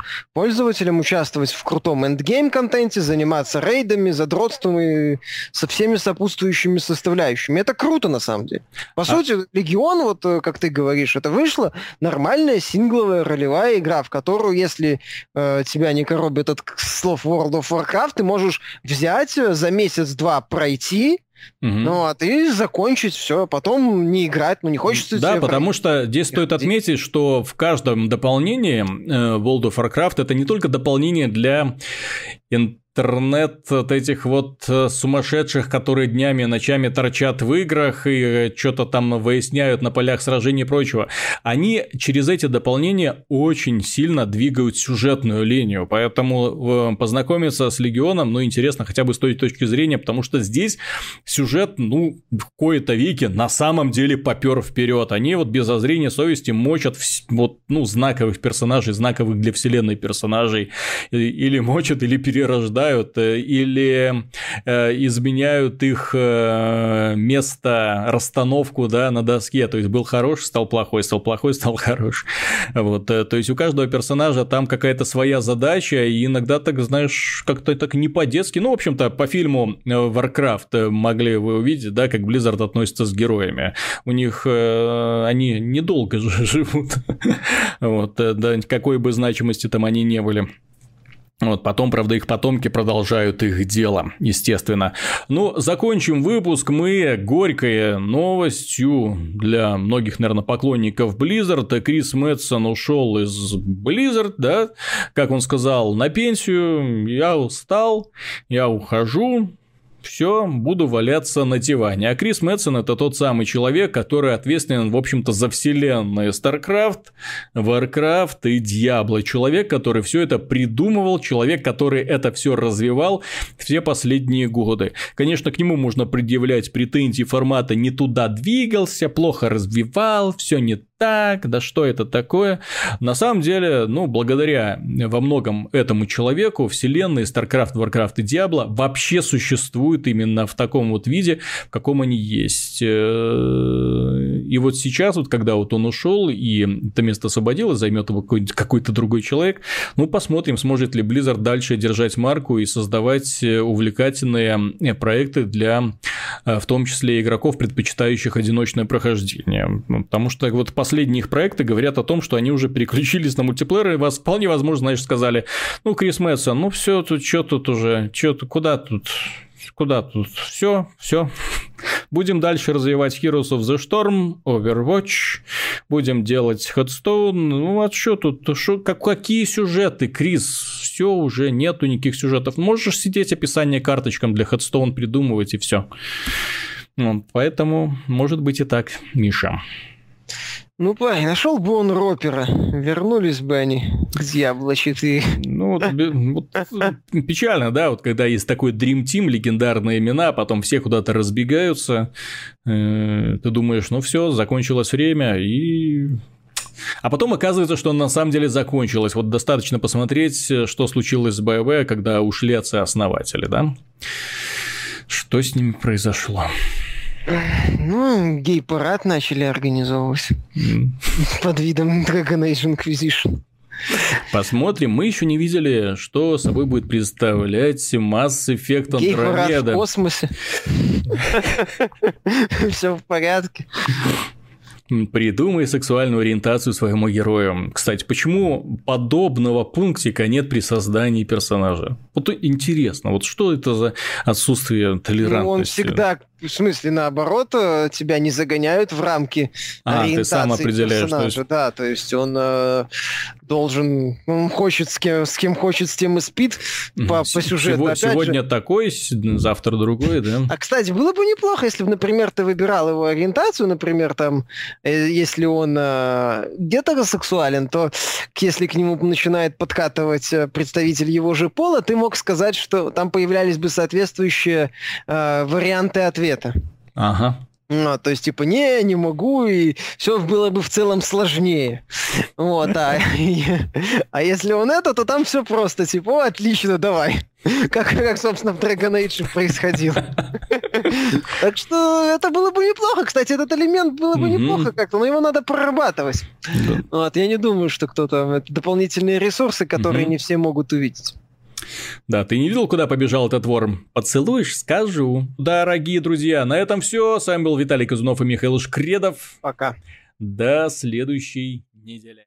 пользователям участвовать в крутом эндгейм-контенте, заниматься рейдами, задротством и со всеми сопутствующими составляющими. Это круто, на самом деле. По а... сути, Легион, вот э, как ты говоришь, это вышла нормальная сингловая ролевая игра, в которую, если э, тебя не коробит от слов World of Warcraft, ты можешь взять э, за месяц-два пройти, Угу. Ну, а ты закончить все, потом не играть, ну не хочется. Да, потому пройти. что здесь стоит отметить, что в каждом дополнении э, World of Warcraft это не только дополнение для интернет от этих вот э, сумасшедших, которые днями и ночами торчат в играх и э, что-то там выясняют на полях сражений и прочего, они через эти дополнения очень сильно двигают сюжетную линию, поэтому э, познакомиться с Легионом, ну, интересно хотя бы с той точки зрения, потому что здесь сюжет, ну, в кои-то веки на самом деле попер вперед. Они вот без зазрения совести мочат вот, ну, знаковых персонажей, знаковых для вселенной персонажей, или мочат, или перерождают исчезают э, или э, изменяют их э, место, расстановку, да, на доске. То есть был хорош, стал плохой, стал плохой, стал хорош. Вот, то есть у каждого персонажа там какая-то своя задача, и иногда так, знаешь, как-то так не по-детски. Ну, в общем-то, по фильму Warcraft могли вы увидеть, да, как Blizzard относится с героями. У них э, они недолго живут. вот, да, какой бы значимости там они не были. Вот, потом, правда, их потомки продолжают их дело, естественно. Ну, закончим выпуск мы горькой новостью для многих, наверное, поклонников Blizzard. Крис Мэтсон ушел из Blizzard, да, как он сказал, на пенсию, я устал, я ухожу, все, буду валяться на диване. А Крис Мэтсон это тот самый человек, который ответственен, в общем-то, за вселенные StarCraft, Warcraft и Diablo. Человек, который все это придумывал, человек, который это все развивал все последние годы. Конечно, к нему можно предъявлять претензии формата не туда двигался, плохо развивал, все не так, да что это такое. На самом деле, ну, благодаря во многом этому человеку вселенные StarCraft, Warcraft и Diablo вообще существуют именно в таком вот виде, в каком они есть. Э, и вот сейчас, вот когда вот он ушел и это место освободилось, займет его какой-то другой человек, ну, посмотрим, сможет ли Blizzard дальше держать марку и создавать увлекательные э, проекты для, э, в том числе, игроков, предпочитающих одиночное прохождение. Потому что вот по последние их проекты говорят о том, что они уже переключились на мультиплеер, и вас вполне возможно, знаешь, сказали, ну, Крис Мэтсон, ну, все тут, что тут уже, что тут, куда тут, куда тут, все, все. Будем дальше развивать Heroes of the Storm, Overwatch, будем делать Headstone, ну, а что тут, шо, как, какие сюжеты, Крис, все, уже нету никаких сюжетов. Можешь сидеть описание карточкам для Headstone придумывать и все. Вот, поэтому, может быть и так, Миша. Ну, парень, нашел бы он Ропера, вернулись бы они к 4. Ну, вот, вот, печально, да, вот когда есть такой Dream Team, легендарные имена, потом все куда-то разбегаются, э, ты думаешь, ну все, закончилось время, и а потом оказывается, что на самом деле закончилось. Вот достаточно посмотреть, что случилось с BioWare, когда ушли отцы-основатели, да? Что с ними произошло? Ну, гей-парад начали организовывать под видом Dragon Age Inquisition. Посмотрим. Мы еще не видели, что собой будет представлять Mass Effect Andromeda. в космосе. Все в порядке. Придумай сексуальную ориентацию своему герою. Кстати, почему подобного пунктика нет при создании персонажа? Вот интересно, вот что это за отсутствие толерантности? Ну, он всегда в смысле, наоборот, э, тебя не загоняют в рамки а, ориентации ты сам определяешь, персонажа. есть... Да, то есть он э, должен, он хочет с кем, с кем хочет, с тем и спит по, по сюжету. Сего, сегодня же. такой, завтра другой, да? А, кстати, было бы неплохо, если бы, например, ты выбирал его ориентацию, например, там, э, если он э, гетеросексуален, то если к нему начинает подкатывать э, представитель его же пола, ты мог сказать, что там появлялись бы соответствующие э, варианты ответа. Ага. Ну, то есть, типа, не, не могу, и все было бы в целом сложнее. Вот, а, а если он это, то там все просто, типа, о, отлично, давай. Как, как, собственно, в Dragon Age происходило. Так что это было бы неплохо. Кстати, этот элемент было бы неплохо как-то, но его надо прорабатывать. Вот, я не думаю, что кто-то... Это дополнительные ресурсы, которые не все могут увидеть. Да, ты не видел, куда побежал этот ворм? Поцелуешь, скажу. Дорогие друзья, на этом все. С вами был Виталий Казунов и Михаил Шкредов. Пока. До следующей недели.